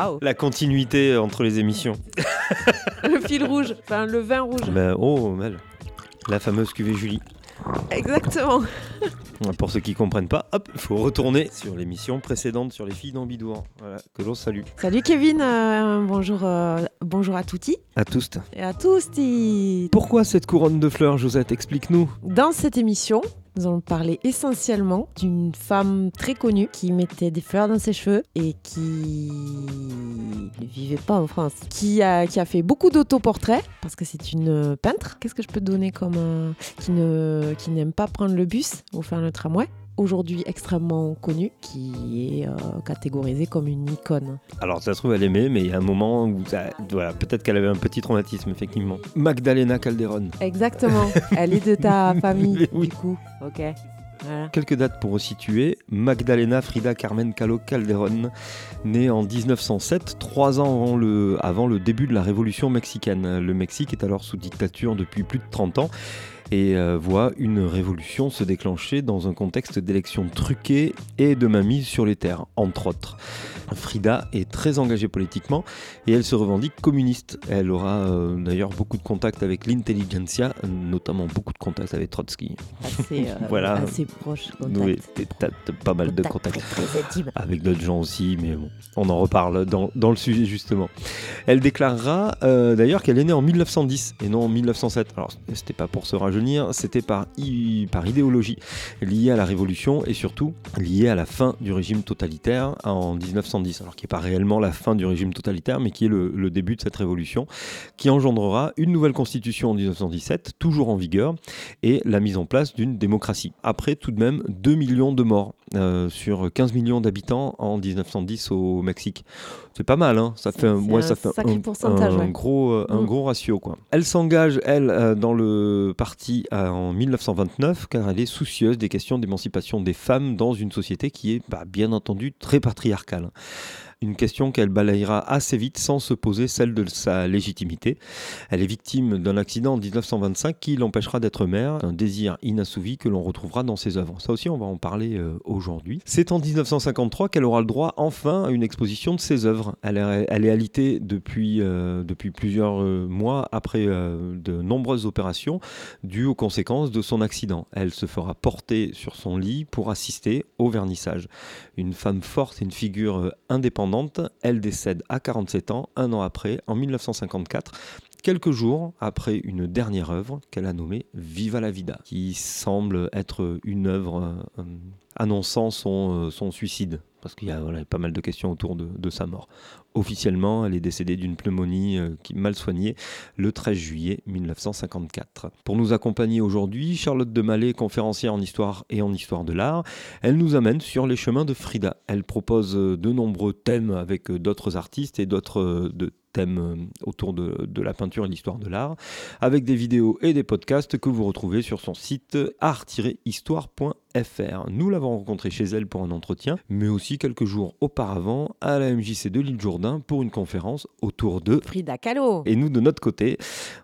Waouh. La continuité entre les émissions. le fil rouge, enfin le vin rouge. Ben, oh, Mel. La fameuse cuvée Julie. Exactement. Pour ceux qui comprennent pas, hop, il faut retourner sur l'émission précédente sur les filles d'Ambidour. Voilà, que l'on salue. Salut Kevin, euh, bonjour, euh, bonjour à tutti À tous. et à tous. Pourquoi cette couronne de fleurs, Josette? Explique-nous. Dans cette émission, nous allons parler essentiellement d'une femme très connue qui mettait des fleurs dans ses cheveux et qui ne vivait pas en France, qui a, qui a fait beaucoup d'autoportraits parce que c'est une peintre. Qu'est-ce que je peux te donner comme euh, qui ne qui n'aime pas prendre le bus ou faire le tramway Aujourd'hui extrêmement connue, qui est euh, catégorisée comme une icône. Alors, ça se trouve, elle aimait, mais il y a un moment où ça- voilà, peut-être qu'elle avait un petit traumatisme, effectivement. Magdalena Calderon. Exactement. Elle est de ta famille, oui. du coup. Ok. Voilà. Quelques dates pour resituer. Magdalena Frida Carmen Calo Calderón, née en 1907, trois ans avant le, avant le début de la révolution mexicaine. Le Mexique est alors sous dictature depuis plus de 30 ans et euh, voit une révolution se déclencher dans un contexte d'élections truquées et de mainmise sur les terres, entre autres. Frida est très engagée politiquement et elle se revendique communiste. Elle aura euh, d'ailleurs beaucoup de contacts avec l'intelligentsia, notamment beaucoup de contacts avec Trotsky. Assez, euh, Voilà. assez proche. Contact. Oui, pas mal de Contact contacts. Avec d'autres gens aussi, mais bon, on en reparle dans, dans le sujet justement. Elle déclarera euh, d'ailleurs qu'elle est née en 1910 et non en 1907. Alors c'était pas pour se rajeunir, c'était par, idéologie liée à la Révolution et surtout liée à la fin du régime totalitaire en 1910. Alors qui n'est pas réellement la fin du régime totalitaire, mais qui est le, le début de cette révolution, qui engendrera une nouvelle constitution en 1917, toujours en vigueur, et la mise en place d'une démocratie. Après tout de même 2 millions de morts euh, sur 15 millions d'habitants en 1910 au Mexique. C'est pas mal, hein ça fait, un- c'est ouais, un ça fait sacré un, pourcentage, un ouais. gros, euh, un Mm. gros ratio. Quoi. Elle s'engage, elle, euh, dans le parti en 1929, car elle est soucieuse des questions d'émancipation des femmes dans une société qui est, bah, bien entendu, très patriarcale. Une question qu'elle balayera assez vite sans se poser celle de sa légitimité. Elle est victime d'un accident en 1925 qui l'empêchera d'être mère, un désir inassouvi que l'on retrouvera dans ses œuvres. Ça aussi, on va en parler euh, aujourd'hui. C'est en 1953 qu'elle aura le droit enfin à une exposition de ses œuvres. Elle est, alitée depuis, euh, depuis plusieurs euh, mois après de nombreuses opérations dues aux conséquences de son accident. Elle se fera porter sur son lit pour assister au vernissage. Une femme forte une figure euh, elle décède à 47 ans, un an après, en 1954 quelques jours après une dernière œuvre qu'elle a nommée Viva la Vida, qui semble être une œuvre euh, annonçant son, euh, son suicide, parce qu'il y a pas mal de questions autour de sa mort. Officiellement, elle est décédée d'une pneumonie euh, qui mal soignée le 13 juillet 1954. Pour nous accompagner aujourd'hui, Charlotte de Mallet, conférencière en histoire et en histoire de l'art, elle nous amène sur les chemins de Frida. Elle propose euh, de nombreux thèmes avec euh, d'autres artistes et d'autres de thèmes euh, autour de, de la peinture et l'histoire de l'art, avec des vidéos et des podcasts que vous retrouvez sur son site art-histoire.fr. Nous l'avons rencontrée chez elle pour un entretien, mais aussi quelques jours auparavant à la MJC de l'île Jourdain pour une conférence autour de Frida Kahlo. et nous, de notre côté,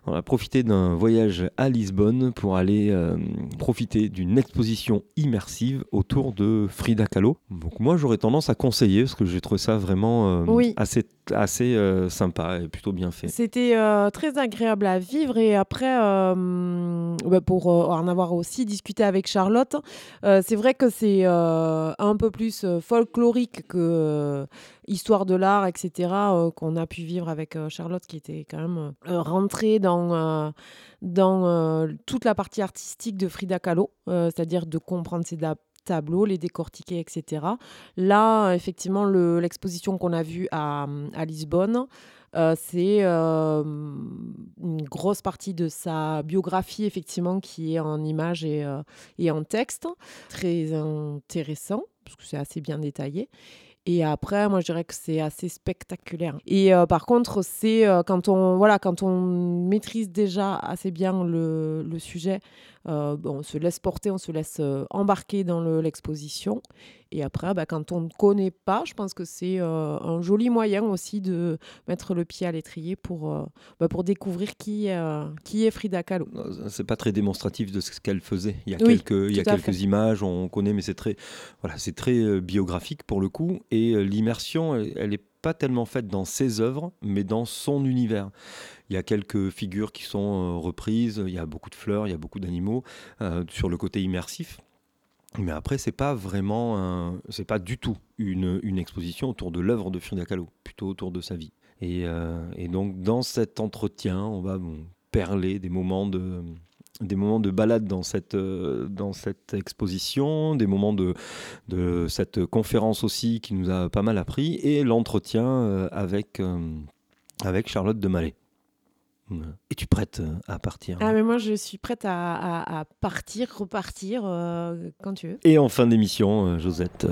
on a profité d'un voyage à Lisbonne pour aller euh, profiter d'une exposition immersive autour de Frida Kahlo. Donc moi, j'aurais tendance à conseiller parce que j'ai trouvé ça vraiment euh, Oui. assez, assez euh, sympa et plutôt bien fait. C'était euh, très agréable à vivre et après, euh, bah, pour en avoir aussi discuté avec Charlotte, c'est vrai que c'est un peu plus folklorique que histoire de l'art, etc., qu'on a pu vivre avec Charlotte qui était quand même rentrée dans, dans toute la partie artistique de Frida Kahlo, c'est-à-dire de comprendre ses da- tableaux, les décortiquer, etc. Là, effectivement, le- l'exposition qu'on a vue à, Lisbonne, euh, c'est euh, une grosse partie de sa biographie, effectivement, qui est en images et, euh, et en texte. Très intéressant, parce que c'est assez bien détaillé. Et après, moi, je dirais que c'est assez spectaculaire. Et par contre, c'est quand, on, voilà, quand on maîtrise déjà assez bien le sujet, euh, on se laisse porter, on se laisse euh, embarquer dans le- l'exposition. Et après, bah, quand on ne connaît pas, je pense que c'est euh, un joli moyen aussi de mettre le pied à l'étrier pour, bah, pour découvrir qui, qui est Frida Kahlo. C'est pas très démonstratif de ce qu'elle faisait. Il y a Oui, quelques, il y a tout à quelques fait. images, on connaît, mais c'est très, voilà, très biographique pour le coup. Et l'immersion, elle, elle est tellement faite dans ses œuvres, mais dans son univers. Il y a quelques figures qui sont reprises, il y a beaucoup de fleurs, il y a beaucoup d'animaux sur le côté immersif. Mais après, c'est pas vraiment, c'est pas du tout une, exposition autour de l'œuvre de Frida Kahlo, plutôt autour de sa vie. Et, et donc, dans cet entretien, on va perler des moments de, des moments de balade dans cette, euh, dans cette exposition, des moments de, de cette conférence aussi qui nous a pas mal appris, et l'entretien euh, avec, euh, avec Charlotte de Mallet. Es-tu prête à partir Ah mais moi je suis prête à, à, partir, repartir quand tu veux. Et en fin d'émission, Josette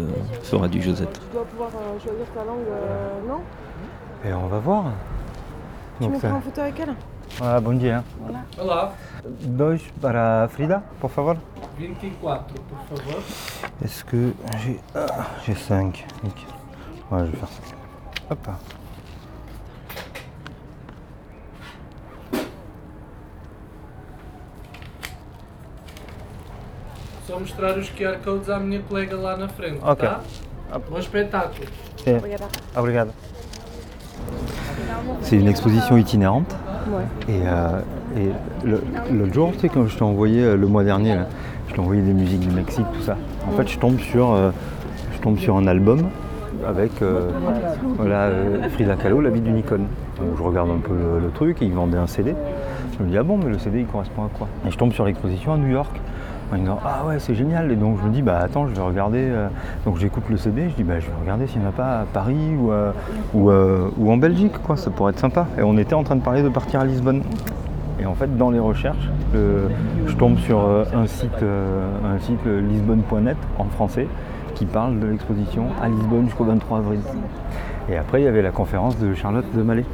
fera du Josette. Tu dois pouvoir choisir ta langue, non? Et on va voir. Tu me prends en photo avec elle? Ah, bon dia. Hola. Olá. Dois para Frida, por favor. 24, por favor. Est-ce que j'ai. Ah, j'ai 5. Ouais, je vais faire ça. Hop. Só mostrar os QR codes à minha colega lá na frente, Ok. tá? Bom espetáculo. Sim. Obrigado. C'est une exposition itinérante. Et, euh, l'autre jour, tu sais, quand je t'ai envoyé euh, le mois dernier, je t'ai envoyé des musiques du Mexique, tout ça. En fait, je tombe sur, euh, je tombe sur un album avec Frida Kahlo, La vie d'une icône. je regarde un peu le, truc et ils vendaient un CD. Je me dis, ah bon, mais le CD il correspond à quoi? Et je tombe sur l'exposition à New York en disant ah ouais c'est génial. Et donc je me dis bah attends je vais regarder euh, donc j'écoute le CD je dis bah je vais regarder s'il n'y en a pas à Paris ou, euh, euh, ou, en Belgique quoi. Ça pourrait être sympa. Et on était en train de parler de partir à Lisbonne. Et en fait dans les recherches je tombe sur un site un site lisbonne.net en français qui parle de l'exposition à Lisbonne jusqu'au 23 avril. Et après il y avait la conférence de Charlotte de Mallet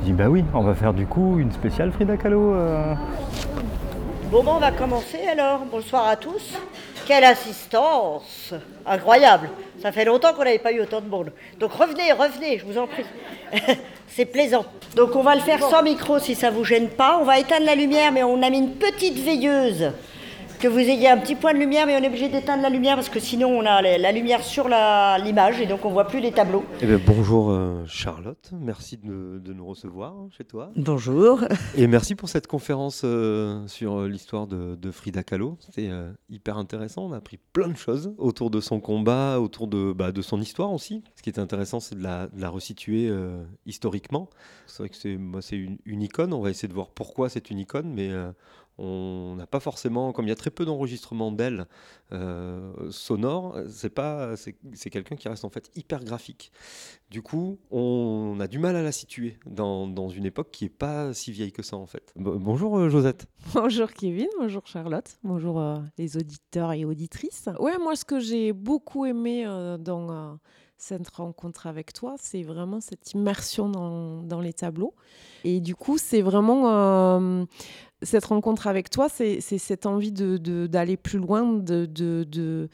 je dis bah oui on va faire du coup une spéciale Frida Kahlo Bon, on va commencer alors. Bonsoir à tous. Quelle assistance Incroyable. Ça fait longtemps qu'on n'avait pas eu autant de monde. Donc revenez, revenez, je vous en prie. C'est plaisant. Donc on va le faire sans micro si ça vous gêne pas. On va éteindre la lumière, mais on a mis une petite veilleuse que vous ayez un petit point de lumière, mais on est obligé d'éteindre la lumière parce que sinon on a la lumière sur l'image et donc on voit plus les tableaux. Eh bien, bonjour euh, Charlotte, merci de, nous recevoir chez toi. Bonjour. Et merci pour cette conférence euh, sur euh, l'histoire de, Frida Kahlo. C'était hyper intéressant, on a appris plein de choses autour de son combat, autour de, bah, de son histoire aussi. Ce qui est intéressant, c'est de la, resituer historiquement. C'est vrai que c'est une, une, icône, on va essayer de voir pourquoi c'est une icône, mais on n'a pas forcément, comme il y a très peu d'enregistrements d'elle euh, sonores, c'est pas, c'est quelqu'un qui reste en fait hyper graphique. Du coup, on a du mal à la situer dans, dans une époque qui est pas si vieille que ça en fait. bonjour euh, Josette. Bonjour Kevin, bonjour Charlotte, bonjour euh, les auditeurs et auditrices. Ouais, moi ce que j'ai beaucoup aimé dans cette rencontre avec toi, c'est vraiment cette immersion dans, dans, les tableaux. Et du coup, c'est vraiment cette rencontre avec toi, c'est cette envie d'aller de, d'aller plus loin, de, de,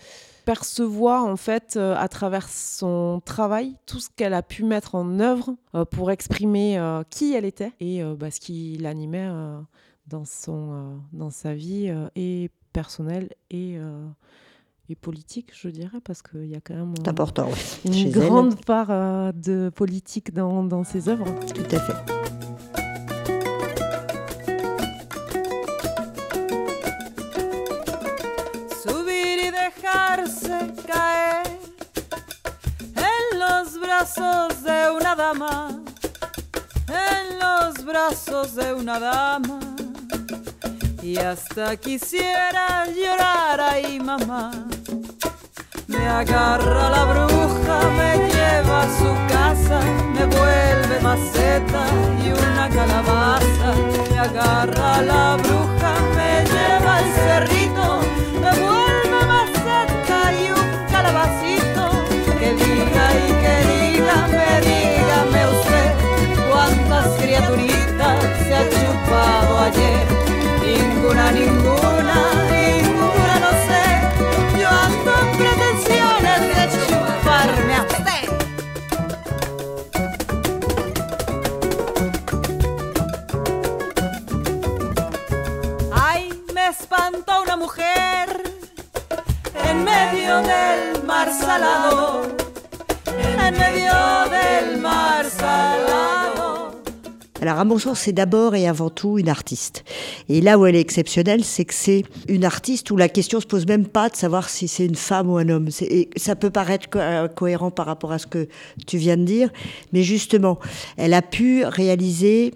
percevoir en fait euh, à travers son travail tout ce qu'elle a pu mettre en œuvre euh, pour exprimer euh, qui elle était et bah, ce qui l'animait dans, son, dans sa vie et personnelle et, et politique, je dirais, parce qu'il y a quand même important, une grande part de politique dans, dans ses œuvres. Tout à fait. De una dama. Y hasta quisiera llorar ahí, mamá. Me agarra la bruja, me lleva a su casa, me vuelve maceta y una calabaza. Me agarra la bruja, me lleva al cerrito, me vuelve maceta y un calabacito que diga y que dígame, dígame usted cuántas criaturitas Cola Lingo. Alors Amonsour, c'est d'abord et avant tout une artiste. Et là où elle est exceptionnelle, c'est que c'est une artiste où la question se pose même pas de savoir si c'est une femme ou un homme. Et ça peut paraître euh, cohérent par rapport à ce que tu viens de dire, mais justement, elle a pu réaliser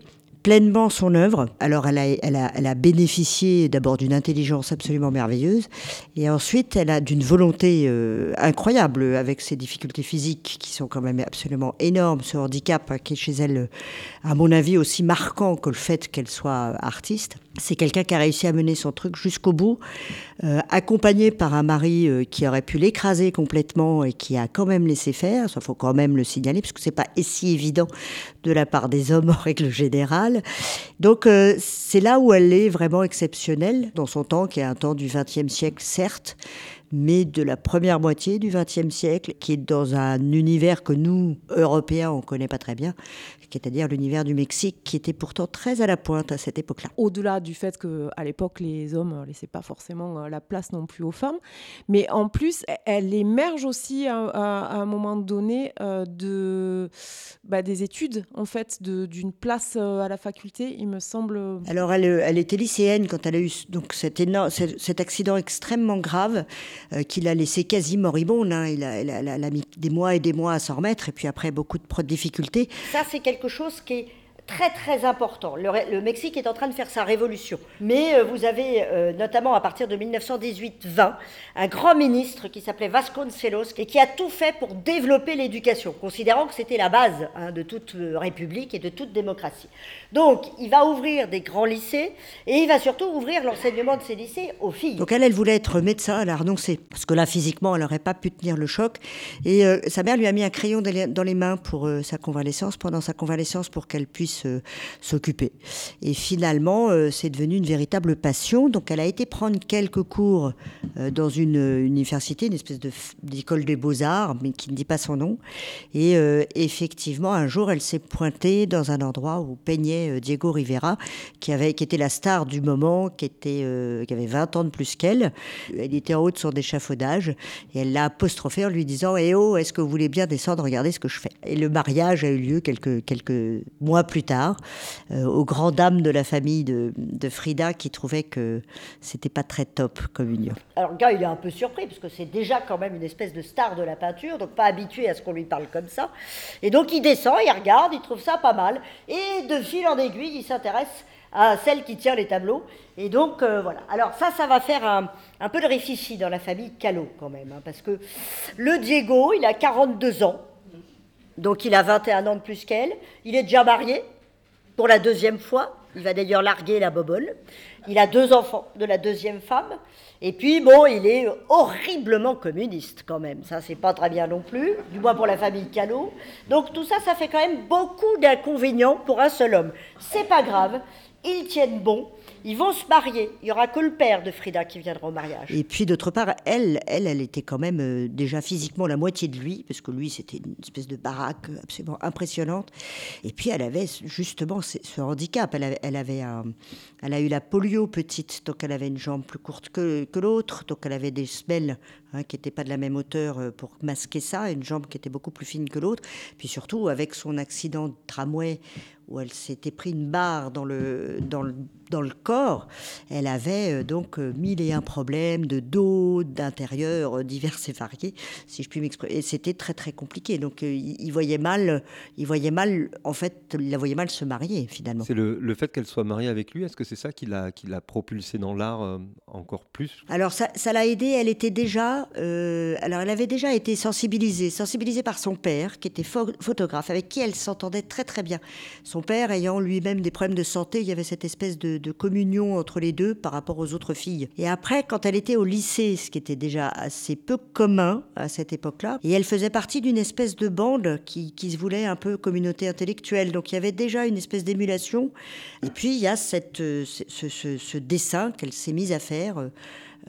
pleinement son œuvre. Alors elle a, elle a, bénéficié d'abord d'une intelligence absolument merveilleuse et ensuite elle a d'une volonté euh, incroyable avec ses difficultés physiques qui sont quand même absolument énormes, ce handicap qui est chez elle, à mon avis, aussi marquant que le fait qu'elle soit artiste. C'est quelqu'un qui a réussi à mener son truc jusqu'au bout, euh, accompagné par un mari euh, qui aurait pu l'écraser complètement et qui a quand même laissé faire. Il faut quand même le signaler, parce que c'est pas si évident de la part des hommes en règle générale. Donc euh, c'est là où elle est vraiment exceptionnelle dans son temps, qui est un temps du XXe siècle, certes, mais de la première moitié du XXe siècle, qui est dans un univers que nous, Européens, on connaît pas très bien, c'est-à-dire l'univers du Mexique, qui était pourtant très à la pointe à cette époque-là. Au-delà du fait qu'à l'époque, les hommes ne laissaient pas forcément euh, la place non plus aux femmes, mais en plus, e- elle émerge aussi à, à- à un moment donné euh, de, bah, des études, en fait, d'une place euh, à la faculté, il me semble. Alors, elle, elle était lycéenne quand elle a eu donc, cet, énorme, cet, cet accident extrêmement grave euh, qui l'a laissée quasi moribonde. hein. Il a, elle a- elle a- elle a mis des mois et des mois à s'en remettre, et puis après, beaucoup de difficultés. Ça, c'est quelque chose qui très très important. Le, le Mexique est en train de faire sa révolution. Mais euh, vous avez, euh, notamment à partir de 1918-20, un grand ministre qui s'appelait Vasconcelos et qui a tout fait pour développer l'éducation, considérant que c'était la base hein, de toute euh, république et de toute démocratie. Donc, il va ouvrir des grands lycées et il va surtout ouvrir l'enseignement de ces lycées aux filles. Donc, elle, elle voulait être médecin, elle a renoncé. Parce que là, physiquement, elle n'aurait pas pu tenir le choc. Et euh, sa mère lui a mis un crayon dans les, mains pour euh, sa convalescence, pendant sa convalescence, pour qu'elle puisse s'occuper. Et finalement, euh, c'est devenu une véritable passion. Donc, elle a été prendre quelques cours euh, dans une euh, université, une espèce d'école des beaux-arts, mais qui ne dit pas son nom. Et euh, effectivement, un jour, elle s'est pointée dans un endroit où peignait euh, Diego Rivera, qui, avait, qui était la star du moment, qui, était, euh, qui avait 20 ans de plus qu'elle. Elle était en haut de son échafaudage et elle l'a apostrophé en lui disant Eh oh, est-ce que vous voulez bien descendre Regardez ce que je fais? Et le mariage a eu lieu quelques, quelques mois plus tard, euh, aux grandes dames de la famille de, Frida qui trouvaient que c'était pas très top comme union. Alors, le gars, il est un peu surpris parce que c'est déjà quand même une espèce de star de la peinture, donc pas habitué à ce qu'on lui parle comme ça. Et donc, il descend, il regarde, il trouve ça pas mal. Et de fil en aiguille, il s'intéresse à celle qui tient les tableaux. Et donc, euh, voilà. Alors, ça, ça va faire un, peu de réfici dans la famille Callot, quand même. hein, parce que le Diego, il a 42 ans. Donc, il a 21 ans de plus qu'elle. Il est déjà marié pour la deuxième fois. Il va d'ailleurs larguer la bobole. Il a deux enfants de la deuxième femme. Et puis, bon, il est horriblement communiste quand même. Ça, c'est pas très bien non plus, du moins pour la famille Callot. Donc, tout ça, ça fait quand même beaucoup d'inconvénients pour un seul homme. C'est pas grave. Ils tiennent bon. Ils vont se marier. Il y aura que le père de Frida qui viendra au mariage. Et puis d'autre part, elle, elle, elle était quand même euh, déjà physiquement la moitié de lui, parce que lui, c'était une espèce de baraque absolument impressionnante. Et puis elle avait justement ce, handicap. Elle avait, elle a eu la polio petite, donc elle avait une jambe plus courte que, que l'autre, donc elle avait des semelles hein, qui n'étaient pas de la même hauteur euh, pour masquer ça, une jambe qui était beaucoup plus fine que l'autre. Puis surtout, avec son accident de tramway, où elle s'était pris une barre dans le, dans le, dans le corps, elle avait euh, donc euh, mille et un problèmes de dos, d'intérieur, euh, divers et variés, si je puis m'exprimer. Et c'était très très compliqué. Donc il, voyait mal, il voyait mal, en fait, il la voyait mal se marier finalement. C'est le, le fait qu'elle soit mariée avec lui, est-ce que c'est ça qui l'a qui l'a propulsée dans l'art encore plus? Alors ça, ça l'a aidée, elle était déjà, euh, alors elle avait déjà été sensibilisée, sensibilisée par son père, qui était pho- photographe, avec qui elle s'entendait très très bien. Son père ayant lui-même des problèmes de santé, il y avait cette espèce de, de communion entre les deux par rapport aux autres filles. Et après, quand elle était au lycée, ce qui était déjà assez peu commun à cette époque-là, et elle faisait partie d'une espèce de bande qui, qui se voulait un peu communauté intellectuelle. Donc il y avait déjà une espèce d'émulation. Et puis il y a cette, euh, ce, ce- ce dessin qu'elle s'est mise à faire.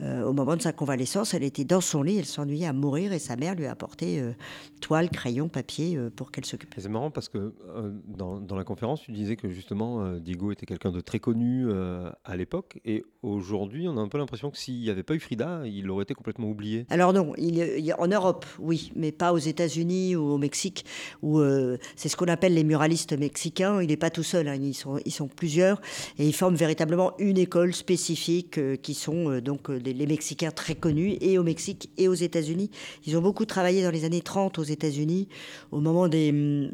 Euh, au moment de sa convalescence, elle était dans son lit, elle s'ennuyait à mourir et sa mère lui a apporté euh, toile, crayon, papier euh, pour qu'elle s'occupe. C'est marrant parce que dans, dans la conférence, tu disais que justement Diego était quelqu'un de très connu à l'époque et aujourd'hui, on a un peu l'impression que s'il n'y avait pas eu Frida, il aurait été complètement oublié. Alors non, il, il- en Europe, oui, mais pas aux États-Unis ou au Mexique, où c'est ce qu'on appelle les muralistes mexicains. Il n'est pas tout seul, hein, ils, sont, ils sont plusieurs et ils forment véritablement une école spécifique qui sont donc euh, les, Mexicains très connus et au Mexique et aux États-Unis. Ils ont beaucoup travaillé dans les années 30 aux États-Unis, au moment des hum,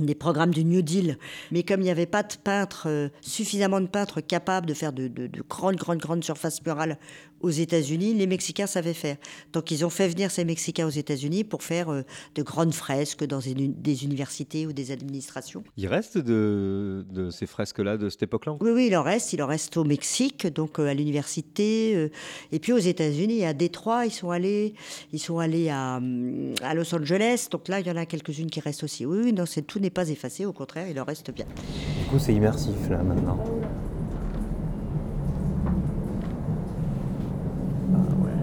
des programmes du New Deal. Mais comme il n'y avait pas de peintres, euh, suffisamment de peintres capables de faire de, de- de grandes, grandes, grandes surfaces murales aux États-Unis, les Mexicains savaient faire. Donc ils ont fait venir ces Mexicains aux États-Unis pour faire euh, de grandes fresques dans une- des universités ou des administrations. Il reste de, de ces fresques-là de cette époque-là Oui, oui, il en reste. Il en reste au Mexique, donc euh, à l'université. euh, et puis aux États-Unis, à Détroit, ils sont allés. Ils sont allés à, à Los Angeles. Donc là, il y en a quelques-unes qui restent aussi. Oui, oui, non, c'est- tout n'est pas effacé. Au contraire, il en reste bien. Du coup, c'est immersif là maintenant. Tu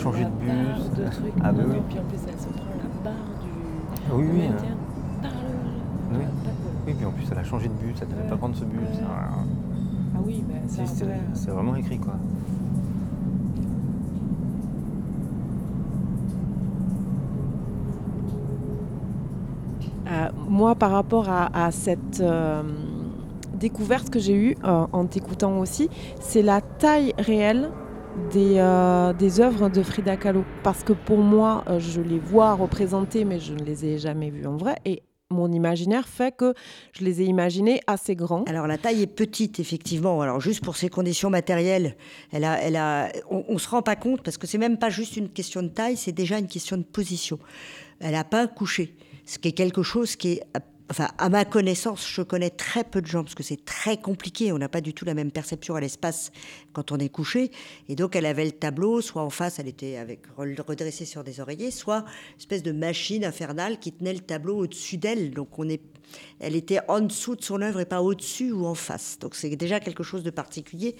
Se elle a prendre changé la de buste. de trucs. Ah bah oui. non, Puis en plus, elle se prend la barre du, Oui, du oui. maintien par le. Oui. Pas de bol. Oui, puis en plus, elle a changé de but, elle devait Ouais. pas prendre ce. Ouais. ça- Ah oui, bah, c'est vraiment écrit quoi. Euh, moi, par rapport à, à cette euh, découverte que j'ai eue euh, en t'écoutant aussi, c'est la taille réelle des, euh, des œuvres de Frida Kahlo. Parce que pour moi, euh, je les vois représentées, mais je ne les ai jamais vues en vrai. Et mon imaginaire fait que je les ai imaginées assez grands. Alors la taille est petite, effectivement. Alors juste pour ses conditions matérielles, elle a, elle a, on, on se rend pas compte parce que c'est même pas juste une question de taille, c'est déjà une question de position. Elle a pas couché, ce qui est quelque chose qui est, enfin à ma connaissance, je connais très peu de gens parce que c'est très compliqué. On n'a pas du tout la même perception à l'espace quand on est couché. Et donc elle avait le tableau, soit en face, elle était avec redressée sur des oreillers, soit une espèce de machine infernale qui tenait le tableau au-dessus d'elle. Donc on est elle était en dessous de son œuvre et pas au-dessus ou en face. Donc c'est déjà quelque chose de particulier.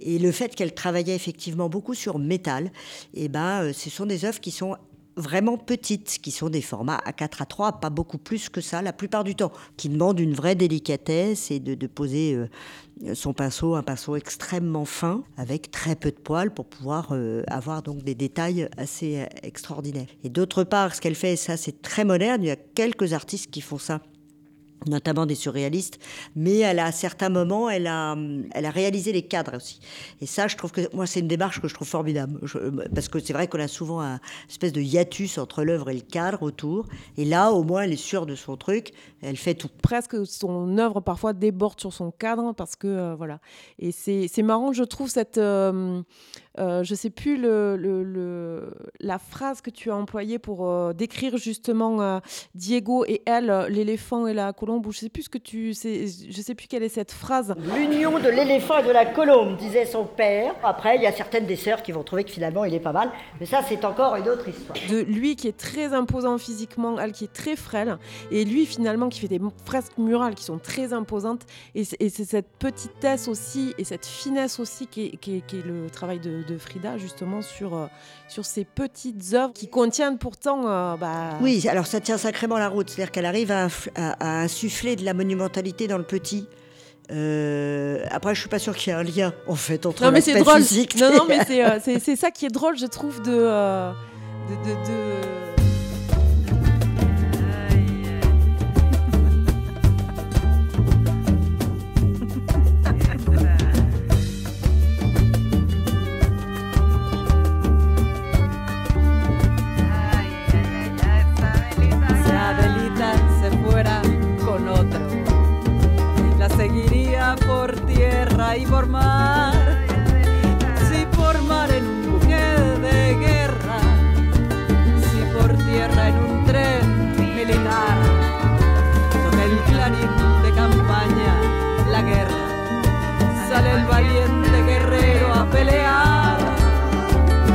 Et le fait qu'elle travaillait effectivement beaucoup sur métal, eh ben, euh, ce sont des œuvres qui sont vraiment petites, qui sont des formats A4 à 3, pas beaucoup plus que ça la plupart du temps, qui demandent une vraie délicatesse et de, poser euh, son pinceau, un pinceau extrêmement fin, avec très peu de poils pour pouvoir euh, avoir donc des détails assez euh, extraordinaires. Et d'autre part, ce qu'elle fait, ça c'est très moderne, il y a quelques artistes qui font ça notamment des surréalistes, mais à certains moments, elle a, réalisé les cadres aussi. Et ça, je trouve que moi, c'est une démarche que je trouve formidable, parce que c'est vrai qu'on a souvent un espèce de hiatus entre l'œuvre et le cadre autour, et là, au moins, elle est sûre de son truc, elle fait tout. presque son œuvre parfois déborde sur son cadre parce que euh, voilà et c'est c'est marrant je trouve cette euh, euh, je sais plus le, le- le- la phrase que tu as employée pour euh, décrire justement euh, Diego et elle l'éléphant et la colombe ou je sais plus ce que tu sais je sais plus quelle est cette phrase L'union de l'éléphant et de la colombe, disait son père. Après, il y a certaines des sœurs qui vont trouver que finalement, il est pas mal, mais ça, c'est encore une autre histoire. de lui qui est très imposant physiquement, elle qui est très frêle, et lui finalement qui fait des fresques murales qui sont très imposantes. Et c'est et c'est cette petitesse aussi et cette finesse aussi qui est, qui est- qui est le travail de, de Frida justement sur, euh, sur ces petites œuvres qui contiennent pourtant... euh, bah, Oui, alors ça tient sacrément la route, c'est-à-dire qu'elle arrive à, à- à insuffler de la monumentalité dans le petit. Euh, après, je suis pas sûre qu'il y ait un lien en fait entre Non mais c'est drôle. physique. Non non mais c'est euh, ça qui est drôle je trouve de de, de- de- y por mar. Si por mar en un buque de guerra, si por tierra en un tren militar, toca el clarín de campaña, la guerra, sale el valiente guerrero a pelear.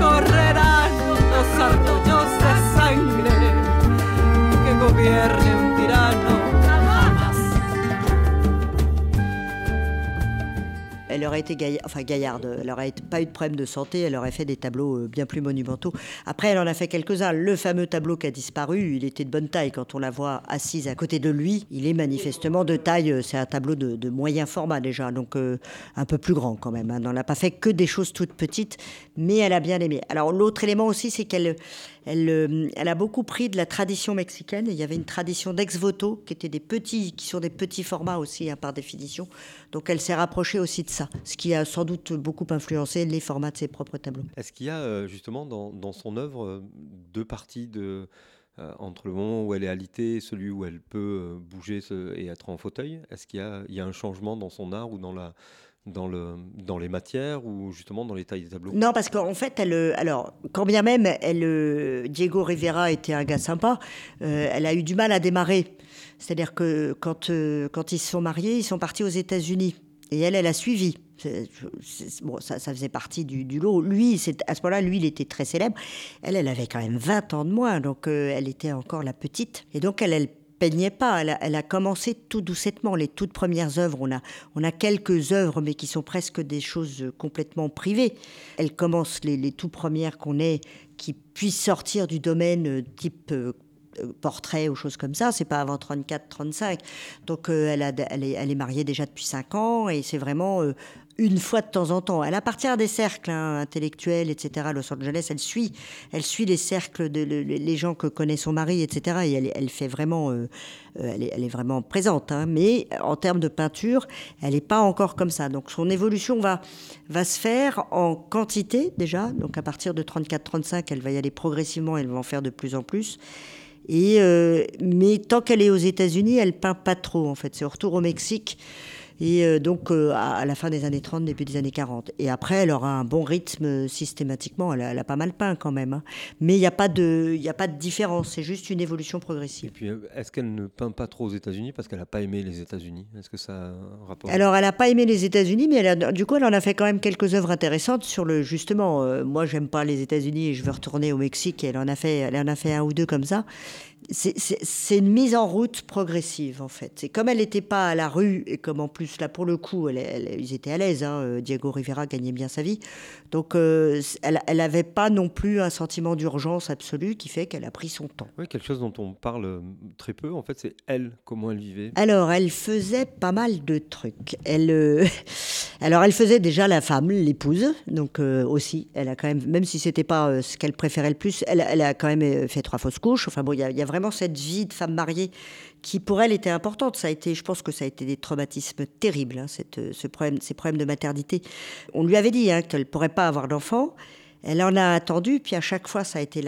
Correrán los arroyos de sangre que gobierne Elle aurait été gaillarde, elle n'aurait pas eu de problème de santé, elle aurait fait des tableaux euh, bien plus monumentaux. Après, elle en a fait quelques-uns. Le fameux tableau qui a disparu, il était de bonne taille. Quand on la voit assise à côté de lui, il est manifestement de taille. euh, C'est un tableau de, moyen format déjà, donc euh, un peu plus grand quand même. hein. Elle n'a pas fait que des choses toutes petites, mais elle a bien aimé. Alors l'autre élément aussi, c'est qu'elle elle, euh, elle a beaucoup pris de la tradition mexicaine. Il y avait une tradition d'ex-voto qui était des petits, qui sont des petits formats aussi hein, par définition. Donc elle s'est rapprochée aussi de ça, ce qui a sans doute beaucoup influencé les formats de ses propres tableaux. Est-ce qu'il y a euh, justement dans, son œuvre euh, deux parties de, entre le moment où elle est alitée et celui où elle peut bouger et être en fauteuil? Est-ce qu'il y y a un changement dans son art ou dans, la, dans, le, dans les matières ou justement dans les tailles des tableaux? Non, parce qu'en fait, euh, alors, quand bien même euh, Diego Rivera était un gars sympa, euh, elle a eu du mal à démarrer. C'est-à-dire que quand, quand ils se sont mariés, ils sont partis aux États-Unis. Et elle, elle a suivi. Bon, ça, faisait partie du, lot. Lui, à ce moment-là, lui, il était très célèbre. Elle, elle avait quand même 20 ans de moins, donc elle était encore la petite. Et donc, elle, elle peignait pas. Elle a, commencé tout doucettement. Les toutes premières œuvres, on a, on a quelques œuvres, mais qui sont presque des choses complètement privées. Elle commence les, les tout premières qu'on ait, qui puissent sortir du domaine euh, type euh, euh, portrait ou choses comme ça. C'est pas avant 34-35. Donc elle, a, elle, est, elle est mariée déjà depuis 5 ans et c'est vraiment une fois de temps en temps. Elle appartient à des cercles hein, intellectuels, etc. À Los Angeles, elle suit, elle suit les cercles de le- les gens que connaît son mari, etc. Et elle, fait vraiment, euh, euh, elle, est, vraiment présente. hein. Mais en termes de peinture, elle n'est pas encore comme ça. Donc son évolution va se faire en quantité déjà. Donc à partir de 34-35, elle va y aller progressivement. Elle va en faire de plus en plus. Euh, mais tant qu'elle est aux États-Unis, elle peint pas trop en fait. C'est au retour au Mexique. Et euh, donc euh, à, la fin des années 30, début des années 40. Et après, elle aura un bon rythme euh, systématiquement. Elle a, elle a pas mal peint quand même. hein. Mais il n'y a, pas de- y a pas de différence. C'est juste une évolution Et progressive. puis, euh, est-ce qu'elle ne peint pas trop aux États-Unis parce qu'elle n'a pas aimé les États-Unis? Est-ce que ça a un rapport Alors, elle n'a pas aimé les États-Unis, mais elle a- du coup, elle en a fait quand même quelques œuvres intéressantes sur le justement. euh, moi, j'aime pas les États-Unis et je veux retourner au Mexique. Et elle en a fait, elle en a fait un ou deux comme ça. C'est- une mise en route progressive, en fait. C'est comme elle n'était pas à la rue et comme en plus là, pour le coup, elle, elle- ils étaient à l'aise. hein, euh, Diego Rivera gagnait bien sa vie, donc euh, elle, elle avait pas non plus un sentiment d'urgence absolue qui fait qu'elle a pris son temps. Oui, quelque chose dont on parle euh, très peu, en fait, c'est elle, comment elle vivait. Alors, elle faisait pas mal de trucs. Elle, euh, alors, elle faisait déjà la femme, l'épouse, donc euh, aussi. Elle a quand même, même si c'était pas ce qu'elle préférait le plus, elle, elle a quand même fait trois fausses couches. Enfin bon, il y, a- il y a vraiment cette vie de femme mariée qui pour elle était importante. Ça a été, je pense que ça a été des traumatismes terribles, hein, cette, euh, ce problème, ces problèmes de maternité. On lui avait dit hein, qu'elle pourrait pas avoir d'enfant. Elle en a attendu, puis à chaque fois, ça a été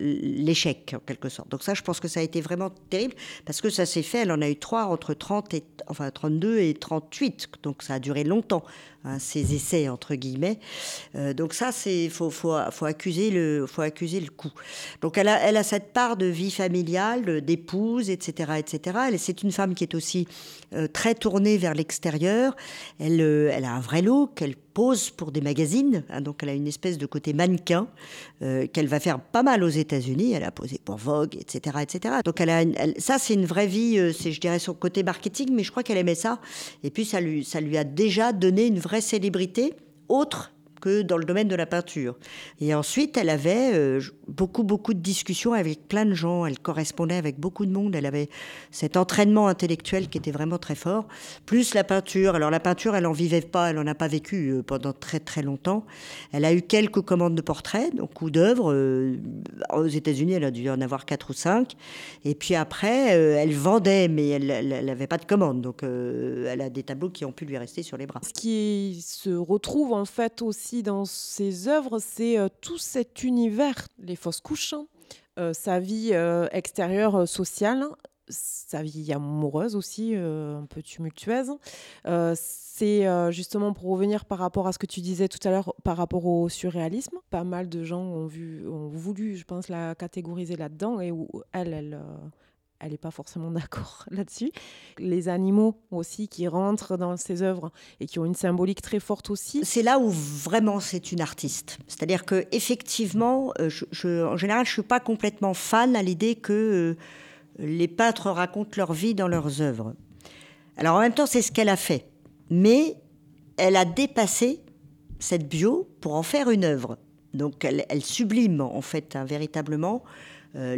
l'échec, en quelque sorte. Donc ça, je pense que ça a été vraiment terrible, parce que ça s'est fait, elle en a eu trois entre 30 et, enfin, 32 et 38, donc ça a duré longtemps, hein, ces essais, entre guillemets. Euh, donc ça, c'est faut, faut, faut, accuser le, faut accuser le coup. Donc elle a, elle a cette part de vie familiale, d'épouse, etc., etc. Elle, c'est une femme qui est aussi euh, très tournée vers l'extérieur. Elle, euh, elle a un vrai look, elle pose pour des magazines, hein, donc elle a une espèce de côté mannequin qu'elle va faire pas mal aux États-Unis. Elle a posé pour Vogue, etc., etc. Donc elle a, ça c'est une vraie vie, c'est je dirais son côté marketing, mais je crois qu'elle aimait ça. Et puis ça lui, ça lui a déjà donné une vraie célébrité autre que dans le domaine de la peinture. Et ensuite, elle avait euh, beaucoup, beaucoup de discussions avec plein de gens. Elle correspondait avec beaucoup de monde. Elle avait cet entraînement intellectuel qui était vraiment très fort. Plus la peinture. Alors la peinture, elle en vivait pas, elle en a pas vécu euh, pendant très très longtemps. Elle a eu quelques commandes de portraits, donc ou d'œuvres. euh, aux États-Unis, elle a dû en avoir quatre ou cinq. Et puis après, elle vendait, mais elle n'avait pas de commande. Donc elle a des tableaux qui ont pu lui rester sur les bras. Ce qui se retrouve en fait aussi dans ses œuvres, c'est euh, tout cet univers, les fausses couches, hein, euh, sa vie euh, extérieure sociale sa vie amoureuse aussi, un peu tumultueuse. C'est justement pour revenir par rapport à ce que tu disais tout à l'heure par rapport au surréalisme. Pas mal de gens ont, vu, ont voulu, je pense, la catégoriser là-dedans et où elle, elle, elle n'est pas forcément d'accord là-dessus. Les animaux aussi qui rentrent dans ses œuvres et qui ont une symbolique très forte aussi. C'est là où vraiment c'est une artiste. C'est-à-dire que effectivement, je, en général, je suis pas complètement fan à l'idée que les peintres racontent leur vie dans leurs œuvres. Alors en même temps, c'est ce qu'elle a fait. Mais elle a dépassé cette bio pour en faire une œuvre. Donc elle, sublime en fait hein, véritablement euh,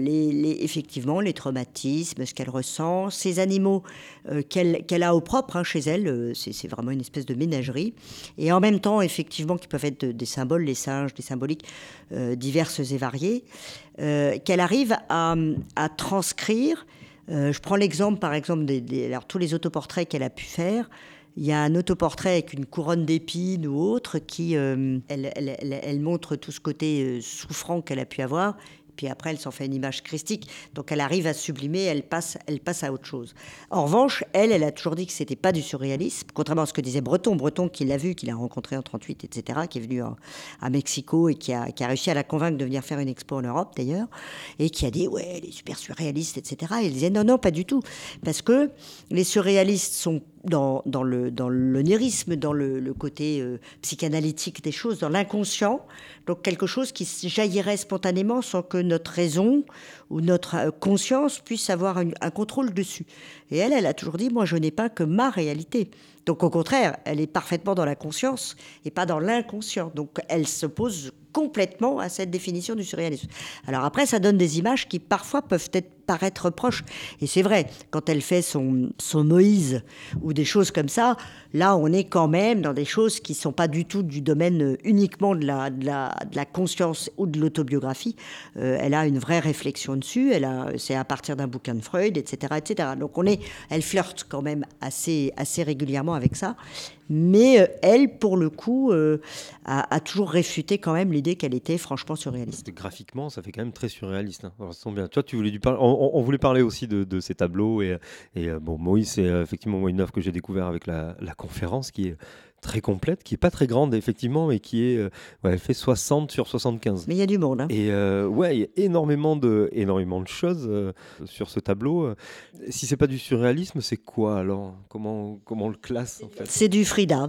effectivement les traumatismes, ce qu'elle ressent, ces animaux euh, qu'elle a au propre hein, chez elle, euh, c'est vraiment une espèce de ménagerie. Et en même temps, effectivement, qui peuvent être des symboles, les singes, des symboliques diverses et variées, qu'elle arrive à, transcrire. je prends l'exemple, par exemple, alors, tous les autoportraits qu'elle a pu faire. Il y a un autoportrait avec une couronne d'épines ou autre qui, elle, montre tout ce côté souffrant qu'elle a pu avoir puis après elle s'en fait une image christique. Donc elle arrive à sublimer, elle passe, elle passe à autre chose. En revanche, elle, elle a toujours dit que c'était pas du surréalisme, contrairement à ce que disait Breton. Breton qui l'a vu, qui l'a rencontré en 38, etc., qui est venu à, Mexico et qui a, qui a, réussi à la convaincre de venir faire une expo en Europe d'ailleurs, et qui a dit ouais, elle est super surréaliste, etc. Et elle disait non, non, pas du tout, parce que les surréalistes sont dans, le, dans dans le, côté euh, psychanalytique des choses, dans l'inconscient, donc quelque chose qui jaillirait spontanément sans que notre raison ou notre euh, conscience puisse avoir un contrôle dessus. Et elle, elle a toujours dit, moi je n'ai pas que ma réalité. Donc au contraire, elle est parfaitement dans la conscience et pas dans l'inconscient. Donc elle s'oppose complètement à cette définition du surréalisme. Alors après, ça donne des images qui parfois peuvent être paraître proches. Et c'est vrai, quand elle fait son, son Moïse ou des choses comme ça, là, on est quand même dans des choses qui ne sont pas du tout du domaine uniquement de la, de la, conscience ou de l'autobiographie. Euh, elle a une vraie réflexion dessus. Elle c'est à partir d'un bouquin de Freud, etc., etc. Donc on est, elle flirte quand même assez, assez régulièrement avec ça. Mais euh, elle, pour le coup, euh, a, toujours réfuté quand même l'idée qu'elle était franchement surréaliste. Graphiquement, ça fait quand même très surréaliste. Hein. tu voulais du on, voulait parler aussi de, ces tableaux et, euh, bon, Moïse, c'est effectivement une œuvre que j'ai découvert avec la conférence qui est très complète, qui est pas très grande effectivement, mais qui est, euh, elle fait 60 sur 75. Mais il y a du monde. Hein. Et euh, ouais, il y a énormément de, énormément de choses euh, sur ce tableau. Si c'est pas du surréalisme, c'est quoi alors? Comment, comment on le classe en fait? C'est du Frida.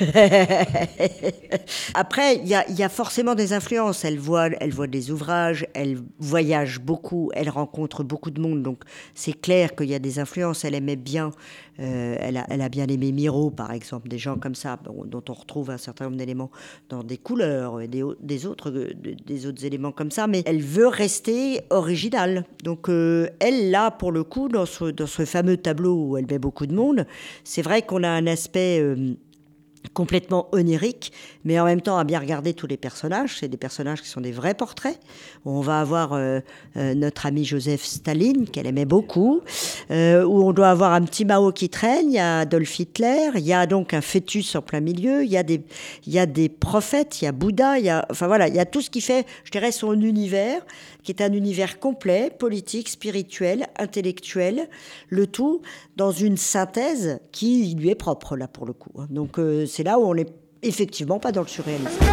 Après, il y a, y a, forcément des influences. Elle voit, elle voit des ouvrages, elle voyage beaucoup, elle rencontre beaucoup de monde, donc c'est clair qu'il y a des influences. Elle aimait bien, elle, a, elle a bien aimé Miro par exemple, des gens comme ça dont on retrouve un certain nombre d'éléments dans des couleurs et des, autres, des autres éléments comme ça, mais elle veut rester originale. Donc euh, elle, là, pour le coup, dans ce, dans ce fameux tableau où elle met beaucoup de monde, c'est vrai qu'on a un aspect... Euh, complètement onirique, mais en même temps à bien regarder tous les personnages. C'est des personnages qui sont des vrais portraits. On va avoir euh, euh, notre ami Joseph Staline, qu'elle aimait beaucoup, euh, où on doit avoir un petit Mao qui traîne, il y a Adolf Hitler, il y a donc un fœtus en plein milieu, il y a des, il y a des prophètes, il y a Bouddha, il y a, enfin voilà, il y a tout ce qui fait, je dirais, son univers, qui est un univers complet, politique, spirituel, intellectuel, le tout dans une synthèse qui lui est propre, là, pour le coup. Hein. Donc, c'est là où on n'est effectivement pas dans le surréalisme.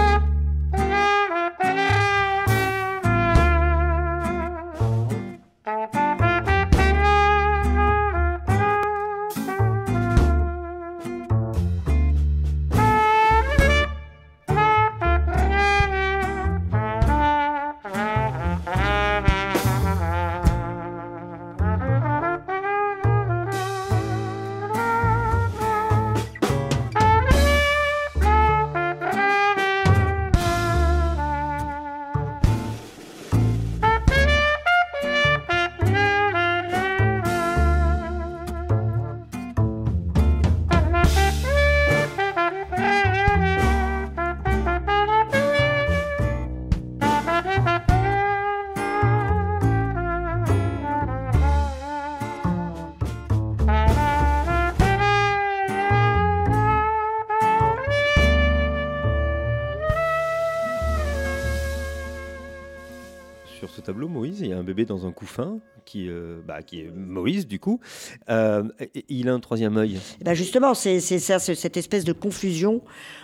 Tableau, Moïse, il y a un bébé dans un couffin qui, euh, bah, qui est Moïse, du coup. Euh, il a un troisième œil. Ben justement, c'est ça, cette espèce de confusion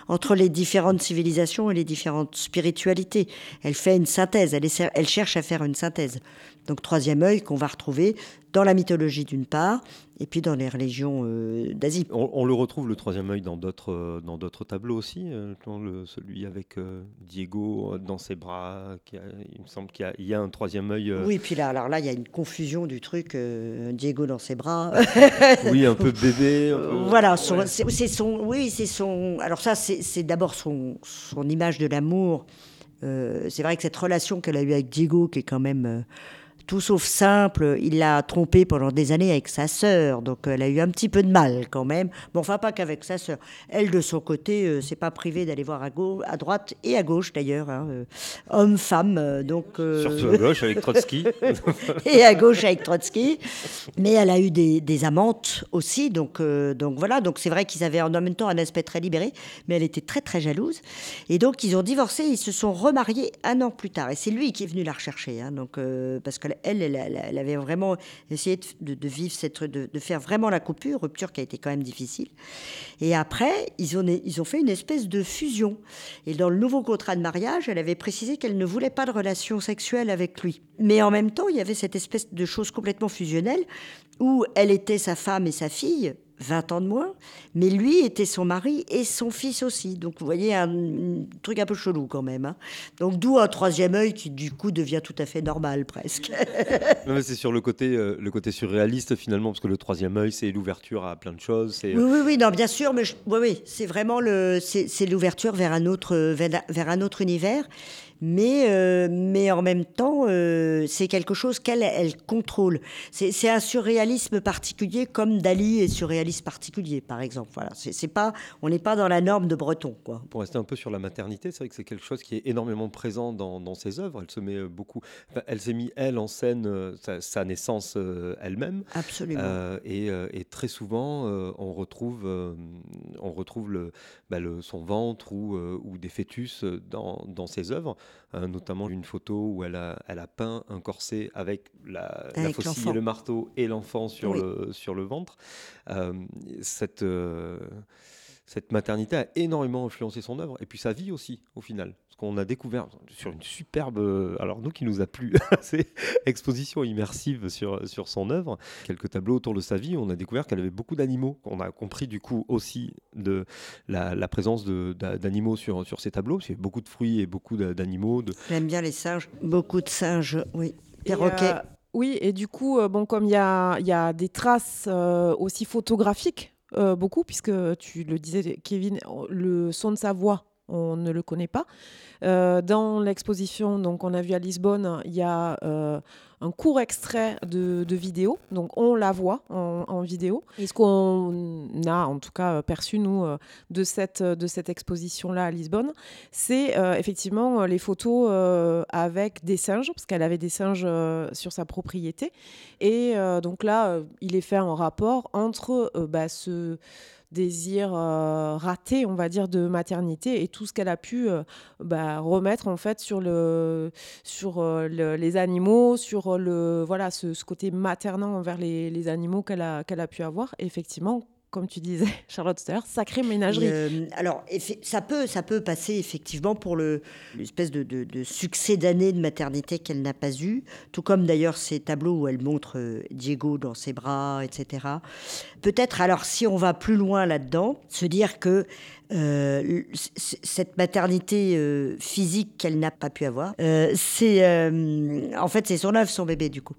entre les différentes civilisations et les différentes spiritualités. Elle fait une synthèse, elle, essaie- elle cherche à faire une synthèse. Donc troisième œil qu'on va retrouver dans la mythologie d'une part, et puis dans les religions euh, d'Asie. On, on le retrouve, le troisième œil, dans d'autres dans d'autres tableaux aussi. euh, le- celui avec euh, Diego dans ses bras. qui a- il me semble qu'il y a, il y a un troisième œil. Oui, puis là, alors là, il y a une confusion du truc, euh, Diego dans ses bras. oui, un peu bébé. un peu- Voilà, Ouais. c'est son, oui, c'est son. Alors ça, c'est c'est d'abord son, son image de l'amour. Euh, c'est vrai que cette relation qu'elle a eue avec Diego, qui est quand même euh, tout sauf simple, il l'a trompée pendant des années avec sa sœur, donc elle a eu un petit peu de mal quand même. Bon, enfin pas qu'avec sa sœur. Elle, de son côté, euh, c'est pas privé d'aller voir à gauche, à droite et à gauche d'ailleurs, hein, euh, homme, femme, euh, donc. euh, Surtout à gauche avec Trotsky. et à gauche avec Trotsky. Mais elle a eu des, des amantes aussi, donc, euh, donc voilà. Donc c'est vrai qu'ils avaient en même temps un aspect très libéré, mais elle était très très jalouse. Et donc ils ont divorcé, ils se sont remariés un an plus tard. Et c'est lui qui est venu la rechercher, hein, donc euh, parce qu'elle elle, elle, avait vraiment essayé de, vivre cette, de faire vraiment la coupure, rupture qui a été quand même difficile. Et après, ils ont, ils ont fait une espèce de fusion. Et dans le nouveau contrat de mariage, elle avait précisé qu'elle ne voulait pas de relation sexuelle avec lui. Mais en même temps, il y avait cette espèce de chose complètement fusionnelle où elle était sa femme et sa fille, 20 ans de moins, mais lui était son mari et son fils aussi. Donc vous voyez un, un truc un peu chelou quand même. hein. Donc d'où un troisième œil qui du coup devient tout à fait normal presque. Non, mais c'est sur le côté, euh, le côté surréaliste finalement, parce que le troisième œil, c'est l'ouverture à plein de choses. Oui, oui, oui, non, bien sûr, mais je- oui, oui, c'est vraiment le, c'est, c'est l'ouverture vers un autre, vers, vers un autre univers, mais, euh, mais en même temps, euh, c'est quelque chose qu'elle, elle contrôle. C'est, un surréalisme particulier, comme Dali est surréaliste particulier, par exemple. Voilà, c'est, pas, on n'est pas dans la norme de Breton, quoi. Pour rester un peu sur la maternité, c'est vrai que c'est quelque chose qui est énormément présent dans, dans ses œuvres. Elle se met euh, beaucoup. enfin, elle s'est mis elle en scène euh, sa, sa naissance elle-même. Absolument. Et, et très souvent, on retrouve, on retrouve le, bah, le- son ventre ou, ou des fœtus dans, dans ses œuvres, notamment une photo où elle a, elle a peint un corset avec la, faucille et le marteau et l'enfant sur, Oui. le, sur le ventre. Euh, cette, euh, cette maternité a énormément influencé son œuvre et puis sa vie aussi, au final. Qu'on a découvert sur une superbe. euh, Alors, nous qui nous a plu, c'est exposition immersive sur, sur son œuvre, quelques tableaux autour de sa vie, on a découvert qu'elle avait beaucoup d'animaux. On a compris du coup aussi de la, la présence d'animaux sur, sur ces tableaux. a beaucoup de fruits et beaucoup d'a- d'animaux. De... J'aime bien les singes, beaucoup de singes, oui. Et, Perroquets. euh, oui, et du coup, euh, bon, comme il y a, il y a des traces euh, aussi photographiques, euh, beaucoup, puisque tu le disais, Kevin, le son de sa voix, on ne le connaît pas. Euh, dans l'exposition, donc on a vu à Lisbonne, il y a euh, un court extrait de, de vidéo, donc on la voit en, en vidéo. Et ce qu'on a en tout cas perçu nous euh, de cette de cette exposition-là à Lisbonne, c'est euh, effectivement les photos avec des singes, parce qu'elle avait des singes sur sa propriété. Et donc là, il est fait en rapport entre bah, ce désir euh, raté, on va dire, de maternité et tout ce qu'elle a pu euh, bah, remettre en fait sur, le, sur euh, le- les animaux, sur le, voilà, ce, côté maternant envers les, animaux qu'elle a, qu'elle a pu avoir. Effectivement, comme tu disais, Charlotte l'heure, sacrée ménagerie. Euh, alors, ça peut, ça peut passer effectivement pour le- l'espèce de, succès d'année de maternité qu'elle n'a pas eu, tout comme d'ailleurs ces tableaux où elle montre euh, Diego dans ses bras, etc. Peut-être, alors, si on va plus loin là-dedans, se dire que euh, cette maternité physique qu'elle n'a pas pu avoir, c'est en fait c'est son œuvre, son bébé du coup.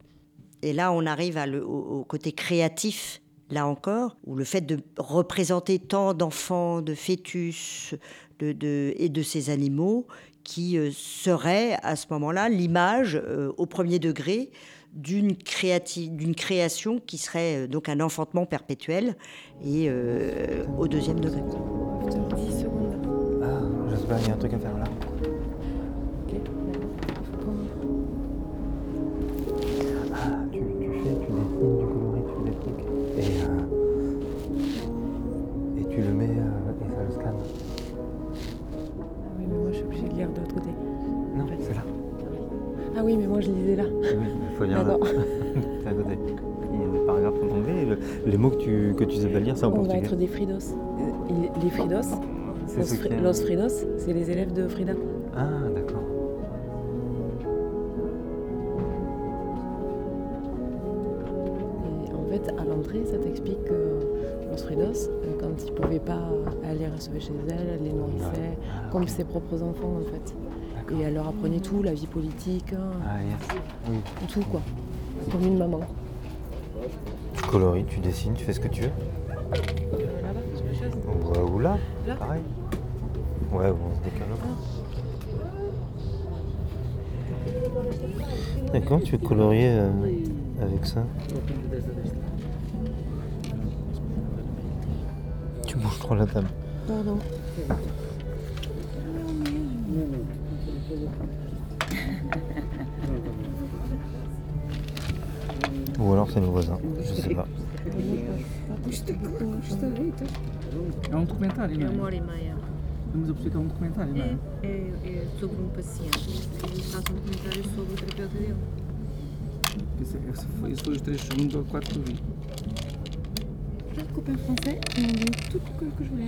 Et là, on arrive au côté créatif, là encore, où le fait de représenter tant d'enfants, de fœtus de, de- et de ces animaux qui euh, seraient à ce moment-là l'image euh, au premier degré d'une créati- d'une création qui serait euh, donc un enfantement perpétuel et euh, au deuxième degré. 10 secondes. Ah, je sais pas, il y a un truc à faire là. Le mets euh, et ça le scanne. Oui, mais moi je suis obligée de lire de l'autre côté. Non, c'est là. Ah oui, mais moi je lisais là. Oui, il faut lire là. D'accord. C'est à côté. Il y a des paragraphes en anglais et le- les mots que tu, que tu sais pas lire, c'est en On va portugais. être des Fridos. Les Fridos, C'est Los, ce Fri- qui est- Los Fridos, c'est les élèves de Frida. Ah, d'accord. Et en fait, à l'entrée, ça t'explique que Quand ils pouvaient pas aller recevoir chez elle, elle les nourrissait Ah, comme ses propres enfants en fait. Et elle leur apprenait tout, la vie politique, hein, Ah, yes. Oui. tout quoi. Comme une maman. Tu colories, tu dessines, tu fais ce que tu veux. Là-bas. Ouais, ou là, Là pareil. Ouais, on se décale un peu. Et comment tu veux colorier euh, avec ça? Table. Pardon. Ou alors c'est nos voisins, je sais pas. É um documentário É uma mesmo. hora e meia. Vamos a perceber que é um documentário, não É, é? é, é sobre um paciente. Ele faz um documentário sobre o terapeuta dele. Esse, esse foi, esse foi os 3 segundos ou 4 que eu vi. Copain français, dit toutes les couleurs que je voulais.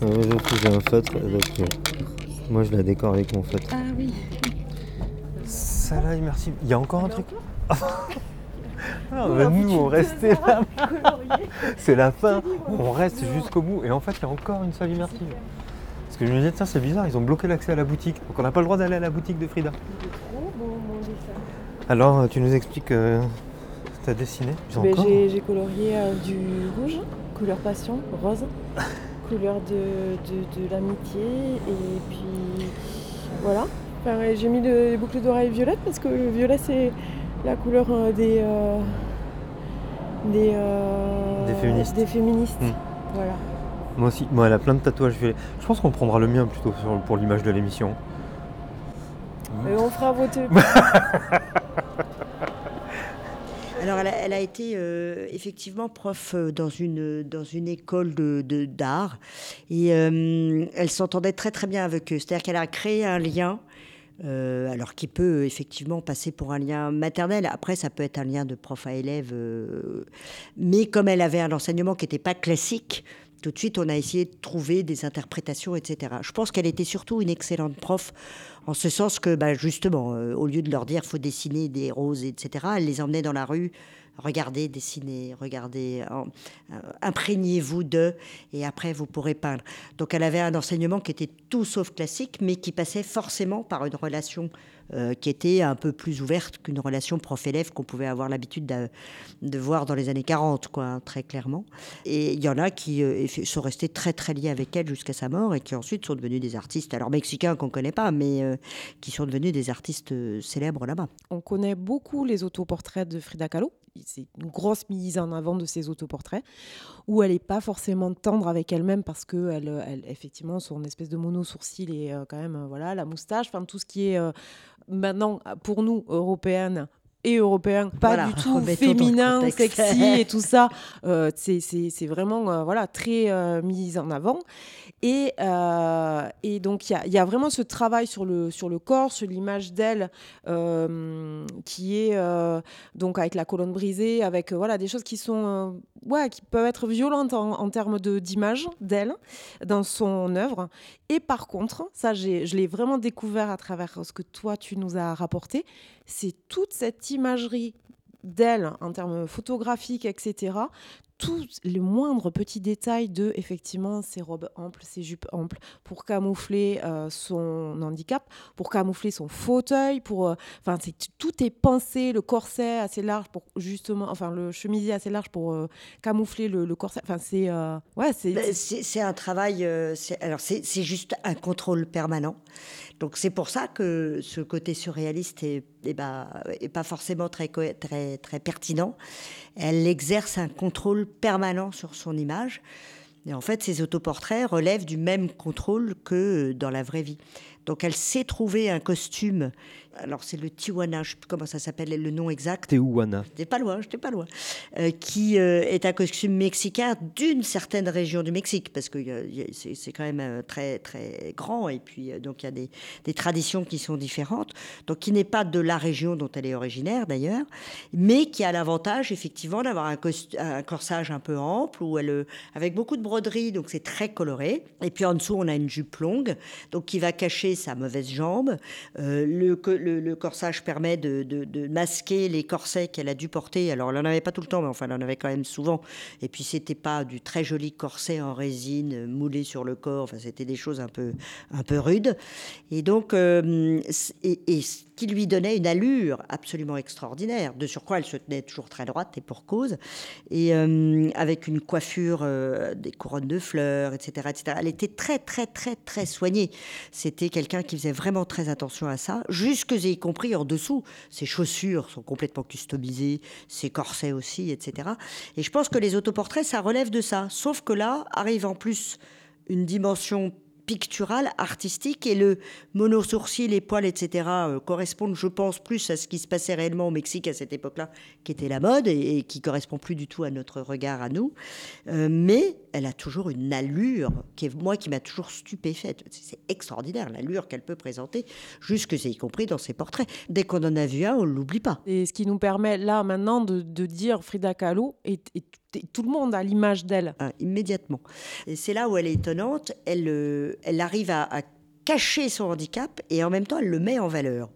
Trouve j'ai un feutre, donc euh, moi je la décore avec mon feutre. Ah oui. Ça là, immersive. Il y a encore un truc Ah, bah, nous on restait là. C'est la fin, on reste jusqu'au bout. Et en fait, il y a encore une salle immersive. Parce que je me disais, tiens, c'est bizarre, ils ont bloqué l'accès à la boutique. Donc on n'a pas le droit d'aller à la boutique de Frida. Alors, euh, tu nous expliques, euh, t'as dessiné J'ai Ben, encore J'ai colorié euh, du rouge, couleur passion, rose, couleur de, de, de l'amitié et puis voilà. J'ai mis le- les boucles d'oreilles violettes parce que le violet c'est la couleur euh, des, euh, des, euh, Des féministes. des féministes. Hmm. Voilà. Moi aussi. Moi, elle a plein de tatouages violets. Je pense qu'on prendra le mien plutôt sur- pour l'image de l'émission. Et on fera voter. Alors, elle a, été euh, effectivement prof euh, dans une, dans une école d'art et euh, elle s'entendait très très bien avec eux. C'est-à-dire qu'elle a créé un lien, alors qui peut effectivement passer pour un lien maternel. Après, ça peut être un lien de prof à élève. mais comme elle avait un enseignement qui n'était pas classique, tout de suite, on a essayé de trouver des interprétations, etc. Je pense qu'elle était surtout une excellente prof, en ce sens que, bah, justement, euh, au lieu de leur dire faut dessiner des roses, etc., elle les emmenait dans la rue. Regardez, dessinez, regardez, euh, imprégnez-vous d'eux, et après vous pourrez peindre. Donc elle avait un enseignement qui était tout sauf classique, mais qui passait forcément par une relation euh, qui était un peu plus ouverte qu'une relation prof-élève qu'on pouvait avoir l'habitude de, voir dans les années 40, quoi, hein, très clairement. Et il y en a qui euh, sont restés très très liés avec elle jusqu'à sa mort et qui ensuite sont devenus des artistes, alors mexicains qu'on connaît pas, mais euh, qui sont devenus des artistes célèbres là-bas. On connaît beaucoup les autoportraits de Frida Kahlo. C'est une grosse mise en avant de ses autoportraits, où elle n'est pas forcément tendre avec elle-même parce que elle, elle- effectivement, son espèce de mono sourcil et euh, quand même, euh, voilà, la moustache, enfin tout ce qui est euh, maintenant pour nous européennes et européens, pas Voilà, du tout féminin, sexy et tout ça. Euh, c'est- vraiment euh, voilà très euh, mis en avant. Et, euh, et donc, il y a, vraiment ce travail sur le, sur le corps, sur l'image d'elle, euh, qui est euh, donc avec la colonne brisée, avec voilà, des choses qui, sont, qui peuvent être violentes en, termes d'image d'elle dans son œuvre. Et par contre, ça, je l'ai vraiment découvert à travers ce que toi, tu nous as rapporté, c'est toute cette imagerie d'elle en termes photographiques, etc. Tous les moindres petits détails de, effectivement, ses robes amples, ses jupes amples, pour camoufler euh, son handicap, pour camoufler son fauteuil, pour, euh, enfin, c'est tout est pensé, le corset assez large pour justement, enfin, le chemisier assez large pour euh, camoufler le, le corset. Enfin, c'est, euh, ouais, c'est, Ben, C'est c'est un travail, euh, c'est- alors c'est c'est juste un contrôle permanent. Donc c'est pour ça que ce côté surréaliste est, est, ben, est pas forcément très, très, très pertinent. Elle exerce un contrôle permanent sur son image. Et en fait, ces autoportraits relèvent du même contrôle que dans la vraie vie. Donc elle s'est trouvé un costume. Alors c'est le Tijuana, je sais plus comment ça s'appelle, le nom exact. Tehuana. J'étais pas loin, j'étais pas loin. Euh, qui euh, est un costume mexicain d'une certaine région du Mexique, parce que euh, c'est quand même très très grand, et puis donc il y a des, des traditions qui sont différentes. Donc qui n'est pas de la région dont elle est originaire d'ailleurs, mais qui a l'avantage effectivement d'avoir un, corsage un peu ample, où elle, avec beaucoup de broderie, donc c'est très coloré. Et puis en dessous on a une jupe longue, donc qui va cacher sa mauvaise jambe. Euh, le, le- corsage permet de, masquer les corsets qu'elle a dû porter. Alors, elle n'en avait pas tout le temps, mais enfin, elle en avait quand même souvent. Et puis, c'était pas du très joli corset en résine euh, moulé sur le corps. Enfin, c'était des choses un peu, un peu rudes. Et donc, euh, et, qui lui donnait une allure absolument extraordinaire. De surcroît, elle se tenait toujours très droite et pour cause. Et euh, avec une coiffure, euh, des couronnes de fleurs, etc., etc. Elle était très, très, très, très soignée. C'était quelqu'un qui faisait vraiment très attention à ça, jusque y compris en dessous. Ses chaussures sont complètement customisées, ses corsets aussi, etc. Et je pense que les autoportraits, ça relève de ça. Sauf que là, arrive en plus une dimension picturale, artistique, et le monosourcil, les poils, etc., euh, correspondent, je pense, plus à ce qui se passait réellement au Mexique à cette époque-là, qui était la mode et, qui correspond plus du tout à notre regard à nous. Euh, mais elle a toujours une allure qui est moi qui m'a toujours stupéfaite. C'est extraordinaire l'allure qu'elle peut présenter, jusque y compris dans ses portraits. Dès qu'on en a vu un, on l'oublie pas. Et ce qui nous permet là maintenant de, dire Frida Kahlo et- et tout le monde a l'image d'elle. hein, immédiatement. Et c'est là où elle est étonnante. Elle, euh, elle arrive à cacher son handicap et en même temps elle le met en valeur.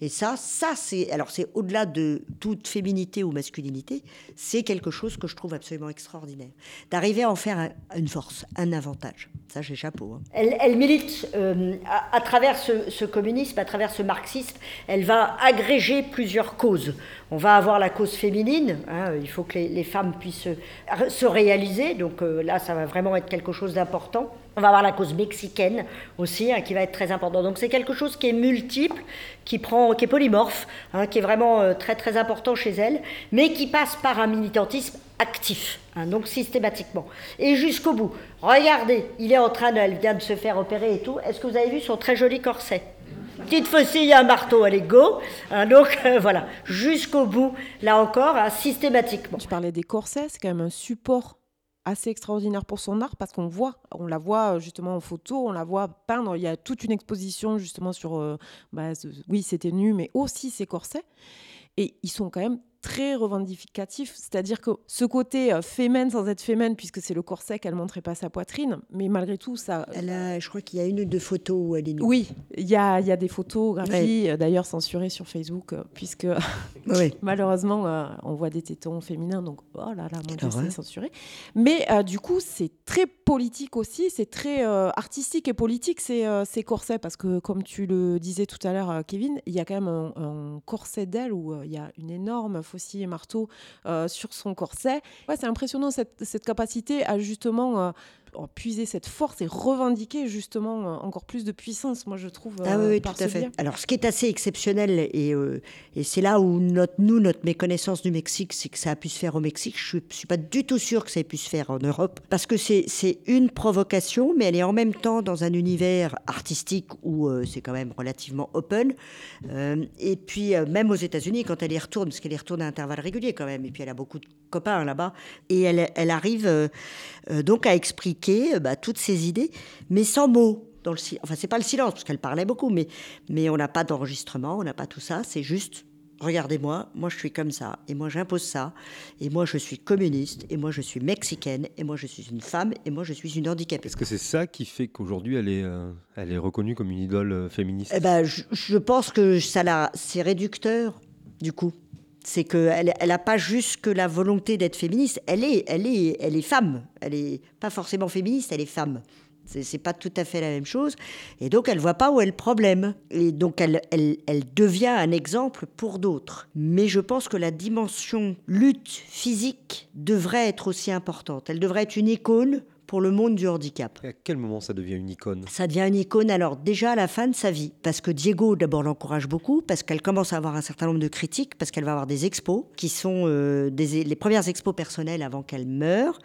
Et ça, ça c'est alors c'est au-delà de toute féminité ou masculinité, c'est quelque chose que je trouve absolument extraordinaire. D'arriver à en faire un- une force, un avantage. Ça, j'ai chapeau. hein. Elle, milite euh, à, travers ce, ce communisme, à travers ce marxisme. Elle va agréger plusieurs causes. On va avoir la cause féminine. hein, il faut que les, femmes puissent se, se réaliser. Donc euh, là, ça va vraiment être quelque chose d'important. On va avoir la cause mexicaine aussi, hein, qui va être très important. Donc c'est quelque chose qui est multiple, qui prend, qui est polymorphe, hein, qui est vraiment euh, très très important chez elle, mais qui passe par un militantisme actif, hein, donc systématiquement, et jusqu'au bout. Regardez, il est en train de, elle vient de se faire opérer et tout. Est-ce que vous avez vu son très joli corset? Petite faucille, un marteau, allez go. Donc euh, voilà, jusqu'au bout, là encore, systématiquement. Tu parlais des corsets, c'est quand même un support assez extraordinaire pour son art parce qu'on voit, on la voit euh, justement en photo, on la voit peindre. Il y a toute une exposition justement sur, euh, bah, oui, c'était nu, mais aussi ses corsets. Et ils sont quand même très revendicatifs, c'est-à-dire que ce côté euh, féminin sans être féminin, puisque c'est le corset qu'elle montrait pas sa poitrine, mais malgré tout, ça. Elle a, je crois qu'il y a une ou deux photos où elle est nue. Oui, il y a, y a des photographies, euh, d'ailleurs censurées sur Facebook, euh, puisque malheureusement, euh, on voit des tétons féminins, donc oh là là, mon Dieu, horreur. c'est censuré. Mais euh, du coup, c'est très politique aussi, c'est très euh, artistique et politique ces, ces corsets, parce que comme tu le disais tout à l'heure, Kevin, il y a quand même un, un corset d'elle où il y a une énorme faucille et marteau euh, sur son corset. Ouais, c'est impressionnant cette, cette capacité à justement euh, puiser cette force et revendiquer justement euh, encore plus de puissance, moi je trouve. Ah euh, oui, oui, par tout à fait. biais. Alors, ce qui est assez exceptionnel, et, euh, et c'est là où notre, nous, notre méconnaissance du Mexique, c'est que ça a pu se faire au Mexique. Je ne suis pas du tout sûre que ça ait pu se faire en Europe. Parce que c'est une provocation, mais elle est en même temps dans un univers artistique où euh, c'est quand même relativement open. Euh, et puis, euh, même aux États-Unis, quand elle y retourne, parce qu'elle y retourne à intervalles réguliers quand même, et puis elle a beaucoup de copains là-bas, et elle, elle arrive euh, euh, donc à expliquer euh, bah, toutes ces idées, mais sans mots. Dans le enfin, c'est pas le silence, parce qu'elle parlait beaucoup, mais, mais on n'a pas d'enregistrement, on n'a pas tout ça, c'est juste. Regardez-moi, moi je suis comme ça, et moi j'impose ça, et moi je suis communiste, et moi je suis mexicaine, et moi je suis une femme, et moi je suis une handicapée. Est-ce que c'est ça qui fait qu'aujourd'hui elle est, euh, elle est reconnue comme une idole euh, féministe? Eh ben, je, je pense que ça c'est réducteur, du coup. C'est qu'elle elle n'a pas juste que la volonté d'être féministe. Elle est, elle est, elle est femme. Elle est pas forcément féministe, elle est femme. C'est, pas tout à fait la même chose. Et donc, elle voit pas où est le problème. Et donc, elle, elle, elle devient un exemple pour d'autres. Mais je pense que la dimension lutte physique devrait être aussi importante. Elle devrait être une icône pour le monde du handicap. Et à quel moment ça devient une icône? Ça devient une icône alors déjà à la fin de sa vie, parce que Diego d'abord l'encourage beaucoup, parce qu'elle commence à avoir un certain nombre de critiques, parce qu'elle va avoir des expos qui sont euh, des, les premières expos personnelles avant qu'elle meure,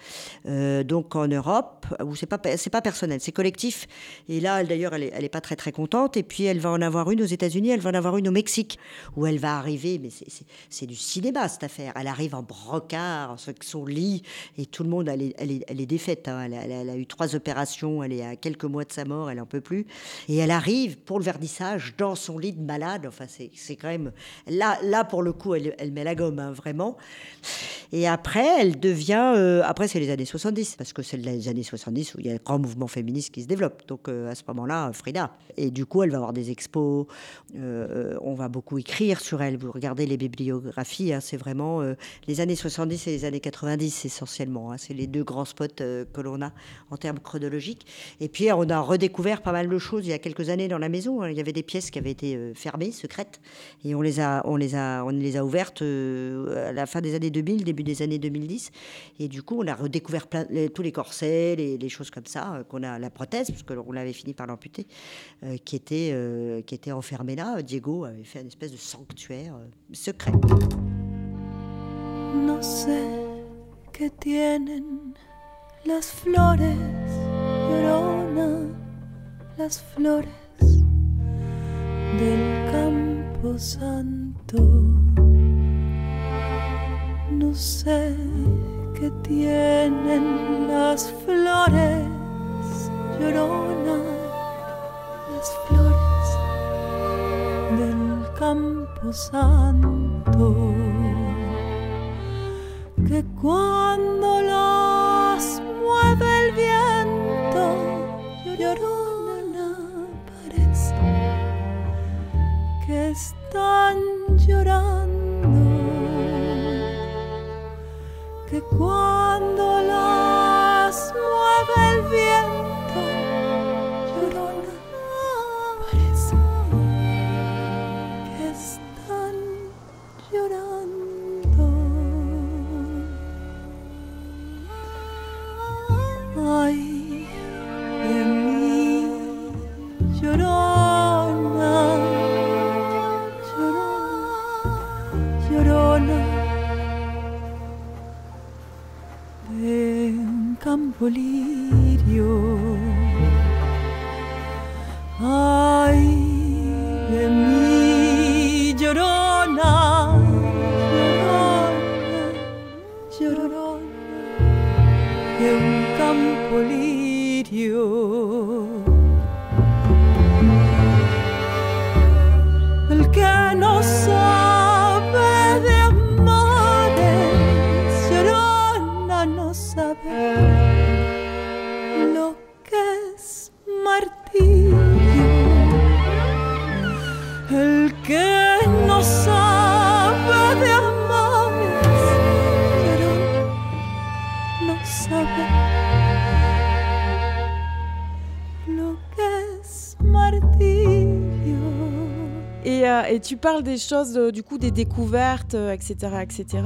euh, donc en Europe, où c'est pas c'est pas personnel, c'est collectif. Et là, d'ailleurs, elle est, elle est pas très très contente. Et puis elle va en avoir une aux États-Unis, elle va en avoir une au Mexique, où elle va arriver, mais c'est- du cinéma cette affaire. Elle arrive en brocart, avec son lit, et tout le monde, elle est, elle est, elle est défaite. hein. Elle, a- eu trois opérations, elle est à quelques mois de sa mort, elle en peut plus. Et elle arrive pour le vernissage dans son lit de malade. Enfin, c'est quand même. Là, là, pour le coup, elle, met la gomme, hein, vraiment. Et après, elle devient. euh, après, c'est les années 70, parce que c'est les années 70 où il y a un grand mouvement féministe qui se développe. Donc, euh, à ce moment-là, Frida. Et du coup, elle va avoir des expos. euh, on va beaucoup écrire sur elle. Vous regardez les bibliographies, hein, c'est vraiment les années 70 et les années 90 essentiellement. hein. c'est les deux grands spots que l'on en termes chronologiques. Et puis, on a redécouvert pas mal de choses il y a quelques années dans la maison. hein. Il y avait des pièces qui avaient été euh, fermées, secrètes, et on les a, on les a, on les a ouvertes euh, à la fin des années 2000, début des années 2010. Et du coup, on a redécouvert tous les corsets, les, choses comme ça, euh, qu'on a la prothèse, parce qu'on l'avait fini par l'amputer, qui était, euh, qui était enfermée là. Diego avait fait une espèce de sanctuaire secret. No sé qué tienen las flores, llorona, las flores del campo santo. No sé qué tienen las flores, llorona, las flores del campo santo que cuando las mueve el viento llorona parece que están llorando. Que cuando las mueve el viento Tu parles des choses, euh, du coup, des découvertes, euh, etc. etc.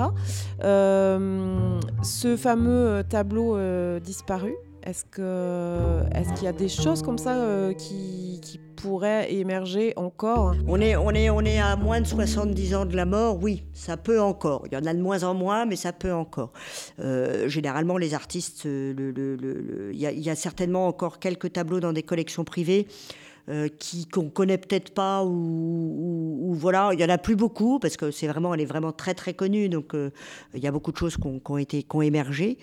Euh, ce fameux tableau disparu, est-ce que est-ce qu'il y a des choses comme ça qui, qui pourraient émerger encore? On est, on, est, on est à moins de 70 ans de la mort, oui, ça peut encore. Il y en a de moins en moins, mais ça peut encore. Généralement, les artistes, il y a certainement encore quelques tableaux dans des collections privées. Euh, qui qu'on connaît peut-être pas ou, voilà. Il y en a plus beaucoup parce que c'est vraiment elle est vraiment très très connue. Donc euh, il y a beaucoup de choses qui ont, été qui ont émergé.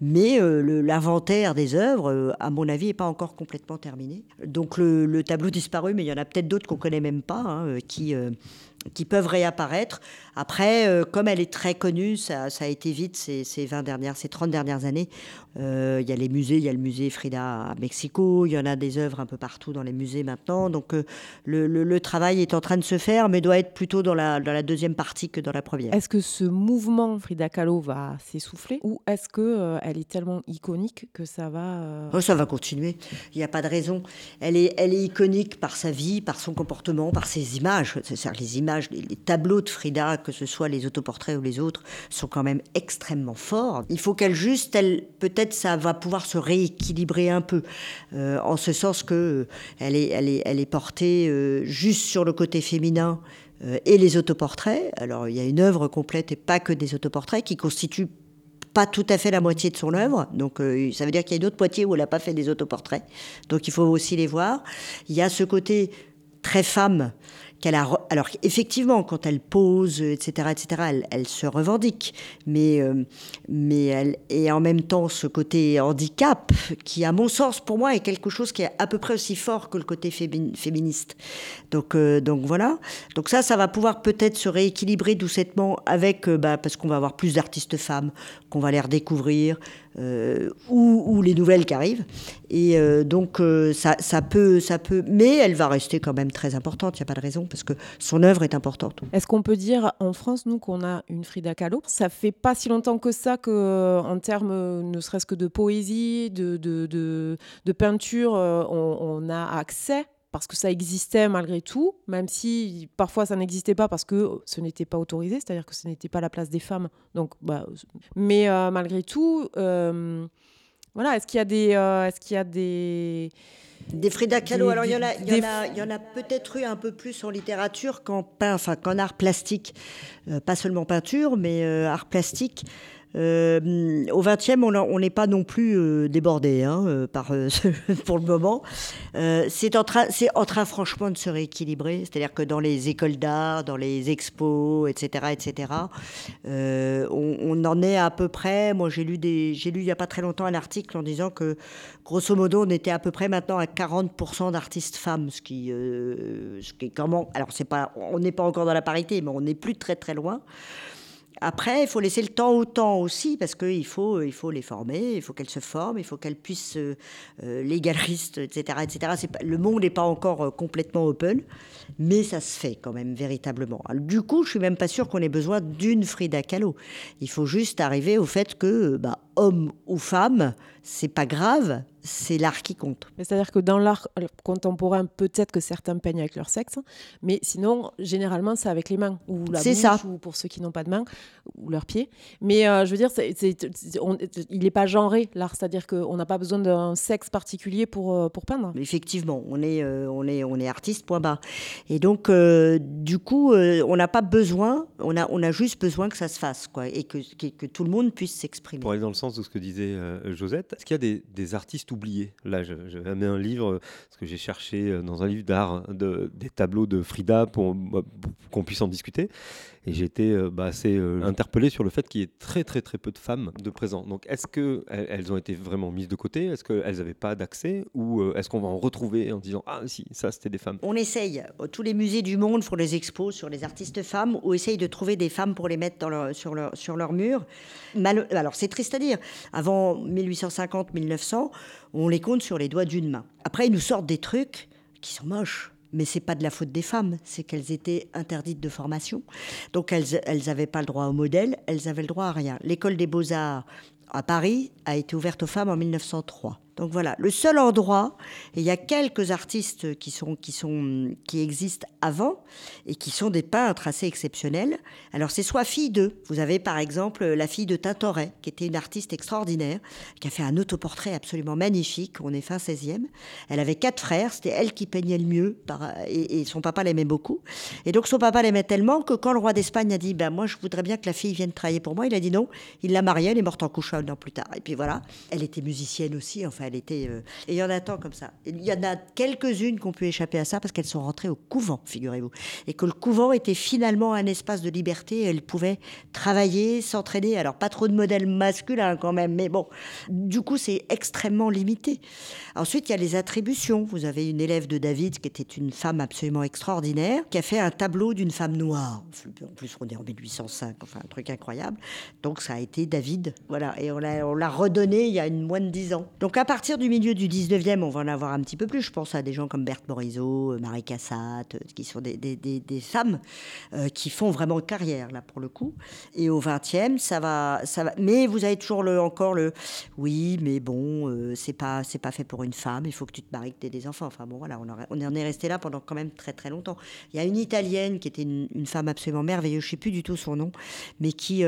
Mais euh, l'inventaire des œuvres à mon avis est pas encore complètement terminé. Donc le, le tableau disparu mais il y en a peut-être d'autres qu'on connaît même pas hein, qui qui peuvent réapparaître. Après, euh, comme elle est très connue, ça, ça a été vite ces, ces 20 dernières, ces 30 dernières années. Euh, Il y a les musées, il y a le musée Frida à Mexico, il y en a des œuvres un peu partout dans les musées maintenant. Donc euh, le, le- le travail est en train de se faire, mais doit être plutôt dans la, dans la deuxième partie que dans la première. Est-ce que ce mouvement Frida Kahlo va s'essouffler ou est-ce que euh, elle est tellement iconique que ça va Oh, ça va continuer. Il n'y a pas de raison. Elle est, elle est iconique par sa vie, par son comportement, par ses images. C'est-à-dire les images les, tableaux de Frida, que ce soit les autoportraits ou les autres, sont quand même extrêmement forts. Il faut qu'elle juste, elle, peut-être ça va pouvoir se rééquilibrer un peu, euh, en ce sens que euh, elle est, portée euh, juste sur le côté féminin et les autoportraits. Alors il y a une œuvre complète et pas que des autoportraits qui constituent pas tout à fait la moitié de son œuvre. Donc, ça veut dire qu'il y a une autre moitié où elle n'a pas fait des autoportraits. Donc, il faut aussi les voir. Il y a ce côté très femme qu'elle a. Alors, effectivement, quand elle pose, etc., etc., elle, se revendique. Mais, euh, mais elle. Et en même temps, ce côté handicap, qui, à mon sens, pour moi, est quelque chose qui est à peu près aussi fort que le côté fémi- féministe. Donc, euh, donc voilà. Donc ça, ça va pouvoir peut-être se rééquilibrer doucettement avec, euh, bah, parce qu'on va avoir plus d'artistes femmes, qu'on va les redécouvrir, euh, ou, les nouvelles qui arrivent. Et euh, donc euh, ça, peut, ça peut, mais elle va rester quand même très importante. Il n'y a pas de raison parce que son œuvre est importante. Est-ce qu'on peut dire en France, nous, qu'on a une Frida Kahlo? Ça fait pas si longtemps que ça que, en termes ne serait-ce que de poésie, de, de, de, peinture, on a accès parce que ça existait malgré tout, même si parfois ça n'existait pas parce que ce n'était pas autorisé, c'est-à-dire que ce n'était pas la place des femmes. Donc, bah, mais euh, malgré tout, euh, voilà, est-ce qu'il y a des, euh, est-ce qu'il y a des Des Frida Kahlo, Des- alors il y en a, il y des- en a, peut-être eu un peu plus en littérature qu'en enfin qu'en art plastique, Euh, pas seulement peinture, mais euh, art plastique. Euh, au XXe, on a- on n'est pas non plus euh, débordé hein, euh, pour le moment. C'est en train, en train franchement de se rééquilibrer. C'est-à-dire que dans les écoles d'art, dans les expos, etc., etc., on, en est à peu près. Moi, j'ai lu lu il y a pas très longtemps un article en disant que grosso modo, on était à peu près maintenant à 40% d'artistes femmes, ce qui, ce qui est comment Alors, c'est pas, on n'est pas encore dans la parité, mais on n'est plus très très loin. Après, il faut laisser le temps au temps aussi, parce qu'il faut, il faut les former, il faut qu'elles se forment, il faut qu'elles puissent, euh, euh, les galeristes, etc., etc. Le monde n'est pas encore euh, complètement open, mais ça se fait quand même véritablement. Du coup, je suis même pas sûre qu'on ait besoin d'une Frida Kahlo. Il faut juste arriver au fait que, bah, homme ou femme, c'est pas grave, c'est l'art qui compte. Mais C'est-à-dire que dans l'art contemporain, peut-être que certains peignent avec leur sexe, mais sinon, généralement, c'est avec les mains, ou la C'est bouche, ça. ou pour ceux qui n'ont pas de mains, ou leurs pieds. Mais euh, je veux dire, c'est- c'est- c'est- on- il n'est pas genré, l'art, c'est-à-dire qu'on n'a pas besoin d'un sexe particulier pour, euh, pour peindre. Effectivement, on est, euh, on est, on est artiste, point barre. Et donc, euh, du coup, euh, on n'a pas besoin, on a, on a juste besoin que ça se fasse, quoi, et que, que, que tout le monde puisse s'exprimer. Pour aller dans le sens de ce que disait euh, Josette, est-ce qu'il y a des, artistes oubliés? Là, j'avais amené un livre, euh, parce que j'ai cherché euh, dans un livre d'art hein, de, des tableaux de Frida pour, bah, pour qu'on puisse en discuter. Et été euh, bah, assez euh, interpellé sur le fait qu'il y ait très très très peu de femmes de présent. Donc est-ce qu'elles elles ont été vraiment mises de côté? Est-ce qu'elles n'avaient pas d'accès? Ou euh, est-ce qu'on va en retrouver en disant Ah si, ça c'était des femmes? On essaye. Tous les musées du monde font des expos sur les artistes femmes ou essayent de trouver des femmes pour les mettre sur, leur, sur mur. Alors, c'est triste à dire. Avant 1850-1900, on les compte sur les doigts d'une main. Après, ils nous sortent des trucs qui sont moches. Mais c'est pas de la faute des femmes, c'est qu'elles étaient interdites de formation. Donc elles elles avaient pas le droit au modèle, elles avaient le droit à rien. L'école des beaux-arts à Paris a été ouverte aux femmes en 1903. Donc voilà, le seul endroit, et il y a quelques artistes qui, existent avant et qui sont des peintres assez exceptionnels. Alors c'est soit fille d'eux. Vous avez par exemple la fille de Tintoret, qui était une artiste extraordinaire, qui a fait un autoportrait absolument magnifique. On est fin 16e. Elle avait quatre frères, c'était elle qui peignait le mieux, et, et son papa l'aimait beaucoup. Et donc son papa l'aimait tellement que quand le roi d'Espagne a dit ben, Moi je voudrais bien que la fille vienne travailler pour moi, il a dit non. Il l'a mariée, elle est morte en couche un an plus tard. Et puis voilà, elle était musicienne aussi, enfin était. euh, Et il y en a tant comme ça. Il y en a quelques-unes qui ont pu échapper à ça parce qu'elles sont rentrées au couvent, figurez-vous. Et que le couvent était finalement un espace de liberté. Elles pouvaient travailler, s'entraîner. Alors pas trop de modèles masculins quand même, mais bon. Du coup, c'est extrêmement limité. Ensuite, il y a les attributions. Vous avez une élève de David qui était une femme absolument extraordinaire, qui a fait un tableau d'une femme noire. En plus, on est en 1805, enfin un truc incroyable. Donc ça a été David. Voilà, et on l'a on l'a redonné il y a moins de dix ans. Donc à partir partir du milieu du 19e, on va en avoir un petit peu plus. Je pense à des gens comme Berthe Morisot, euh, Marie Cassatt, euh, qui sont des, des- des- femmes euh, qui font vraiment carrière, là, pour le coup. Et au 20e, ça va, ça va. Mais vous avez toujours le, encore le oui, mais bon, euh, c'est pas, pas fait pour une femme, il faut que tu te maries, que tu aies des enfants. Enfin bon, voilà, on, en- on est resté là pendant quand même très très longtemps. Il y a une Italienne qui était une, femme absolument merveilleuse, je sais plus du tout son nom, mais qui,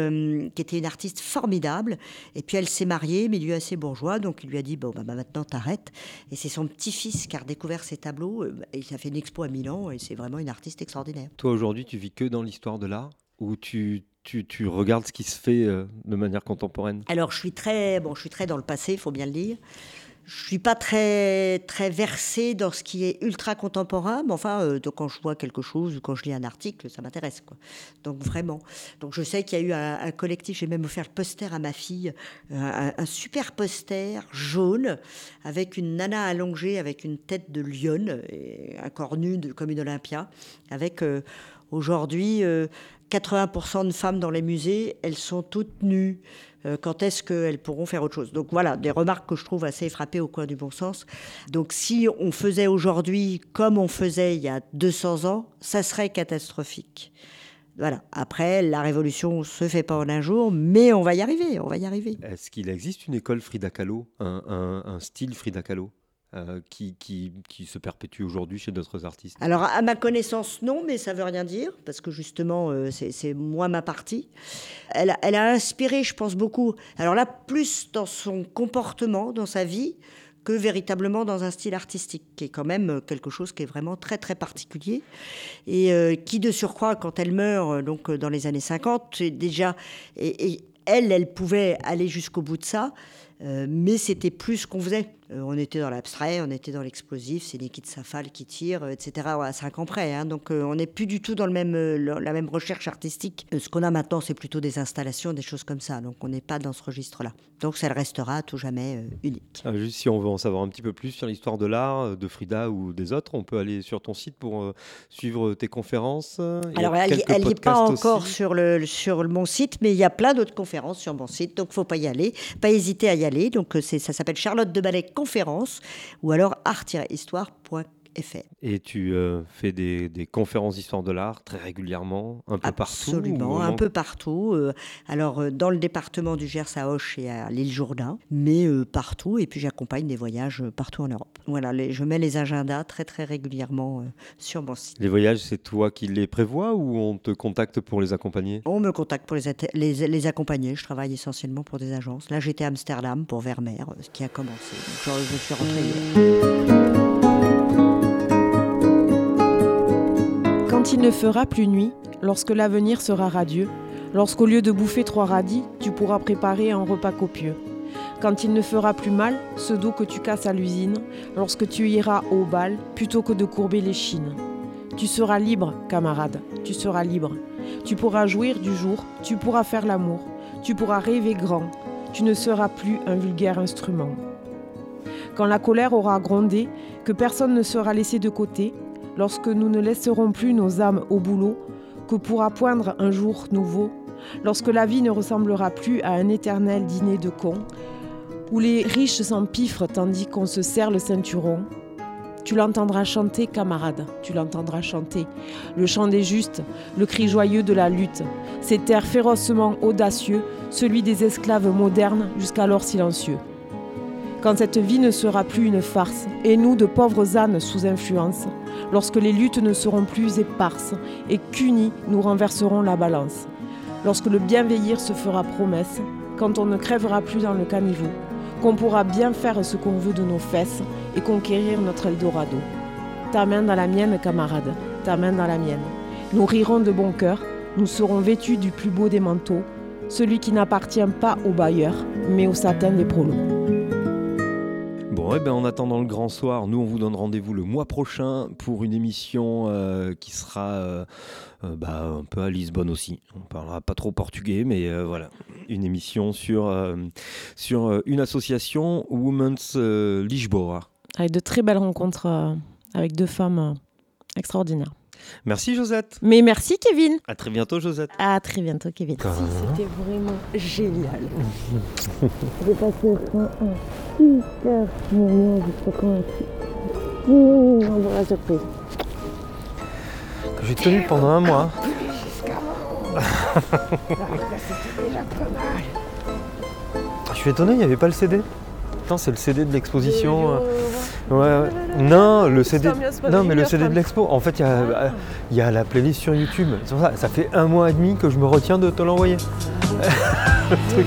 qui était une artiste formidable. Et puis elle s'est mariée, milieu assez bourgeois, donc il lui a dit bon bah, bah, maintenant t'arrêtes. Et c'est son petit-fils qui a redécouvert ses tableaux. euh, Et ça fait une expo à Milan, et c'est vraiment une artiste extraordinaire. Toi, aujourd'hui, tu vis que dans l'histoire de l'art ou tu, tu, tu regardes ce qui se fait euh, de manière contemporaine? Alors, je suis très, bon, je suis très dans le passé, il faut bien le dire. Je suis pas très, très versée dans ce qui est ultra contemporain, mais enfin, euh, donc quand je vois quelque chose ou quand je lis un article, ça m'intéresse, quoi. Donc vraiment. Donc je sais qu'il y a eu un, collectif, j'ai même offert le poster à ma fille, euh, un, super poster jaune avec une nana allongée avec une tête de lionne, et un corps nu comme une Olympia, avec euh, aujourd'hui euh, 80% de femmes dans les musées, elles sont toutes nues. Euh, quand est-ce qu'elles pourront faire autre chose? Donc voilà, des remarques que je trouve assez frappées au coin du bon sens. Donc si on faisait aujourd'hui comme on faisait il y a 200 ans, ça serait catastrophique. Voilà. Après, la révolution se fait pas en un jour, mais on va y arriver, on va y arriver. Est-ce qu'il existe une école Frida Kahlo, un, un- un style Frida Kahlo? Euh, qui, qui, qui se perpétue aujourd'hui chez d'autres artistes Alors, à ma connaissance, non, mais ça veut rien dire, parce que justement, euh, c'est moi ma partie. Elle, elle a inspiré, je pense, beaucoup. Alors là, plus dans son comportement, dans sa vie, que véritablement dans un style artistique, qui est quand même quelque chose qui est vraiment très, très particulier. Et euh, qui, de surcroît, quand elle meurt, euh, donc dans les années 50, c'est déjà. Et, elle, elle pouvait aller jusqu'au bout de ça. Mais c'était plus ce qu'on faisait. Euh, on était dans l'abstrait, on était dans l'explosif, c'est Nikit Safal qui tire, euh, etc. à cinq ans près. hein. donc euh, on n'est plus du tout dans le même, euh, le- la même recherche artistique. Euh, ce qu'on a maintenant, c'est plutôt des installations, des choses comme ça. Donc on n'est pas dans ce registre-là. Donc ça restera à tout jamais unique. Ah, Juste si on veut en savoir un petit peu plus sur l'histoire de l'art, de Frida ou des autres, on peut aller sur ton site pour suivre tes conférences. Il a Alors, elle quelques n'y est pas encore aussi. sur, le, sur le- mon site, mais il y a plein d'autres conférences sur mon site, donc faut pas y aller, pas hésiter à y aller. Donc, ça s'appelle Charlotte de Ballet Conférence ou alors Et tu euh, fais des, des conférences d'histoire de l'art très régulièrement, un peu partout ou Absolument, un peu partout. euh, alors, euh, dans le département du Gers à Auch et à l'île Jourdain, mais euh, partout. Et puis, j'accompagne des voyages partout en Europe. Voilà, les- je mets les agendas très, très régulièrement sur mon site. Les voyages, c'est toi qui les prévois ou on te contacte pour les accompagner? On me contacte pour les, atte- les, les accompagner. Je travaille essentiellement pour des agences. Là, j'étais à Amsterdam pour Vermeer, ce qui a commencé. Donc, je, suis rentrée hier. Il ne fera plus nuit, lorsque l'avenir sera radieux, lorsqu'au lieu de bouffer trois radis, tu pourras préparer un repas copieux. Quand il ne fera plus mal, ce dos que tu casses à l'usine, lorsque tu iras au bal plutôt que de courber les chines. Tu seras libre, camarade, tu seras libre. Tu pourras jouir du jour, tu pourras faire l'amour, tu pourras rêver grand, tu ne seras plus un vulgaire instrument. Quand la colère aura grondé, que personne ne sera laissé de côté, lorsque nous ne laisserons plus nos âmes au boulot, que pourra poindre un jour nouveau, lorsque la vie ne ressemblera plus à un éternel dîner de cons, où les riches s'empiffrent tandis qu'on se serre le ceinturon. Tu l'entendras chanter, camarade, tu l'entendras chanter. Le chant des justes, le cri joyeux de la lutte, cet air férocement audacieux, celui des esclaves modernes jusqu'alors silencieux. Quand cette vie ne sera plus une farce, et nous de pauvres ânes sous influence, lorsque les luttes ne seront plus éparses, et qu'unis nous renverserons la balance, lorsque le bienveillir se fera promesse, quand on ne crèvera plus dans le caniveau, qu'on pourra bien faire ce qu'on veut de nos fesses et conquérir notre Eldorado. Ta main dans la mienne, camarade, ta main dans la mienne. Nous rirons de bon cœur, nous serons vêtus du plus beau des manteaux, celui qui n'appartient pas au bailleur, mais au satin des prolos. Ben, en attendant le grand soir, nous on vous donne rendez-vous le mois prochain pour une émission euh, qui sera euh, euh, bah, un peu à Lisbonne aussi. On parlera pas trop portugais, mais voilà, une émission sur, sur une association Women's Lisboa. Avec de très belles rencontres avec deux femmes extraordinaires. Merci Josette. Mais merci Kevin. À très bientôt Josette. À très bientôt Kevin. C'était vraiment génial. J'ai passé un super moment jusqu'à quand la surprise. Que j'ai tenu pendant un mois. Je suis étonné, il n'y avait pas le CD. Putain, c'est le CD de l'exposition. euh. Ouais, ouais. Non, le CD. Non, mais le CD de l'expo. En fait, il y, a- il y a la playlist sur YouTube. Ça, ça fait un mois et demi que je me retiens de te l'envoyer. Le truc.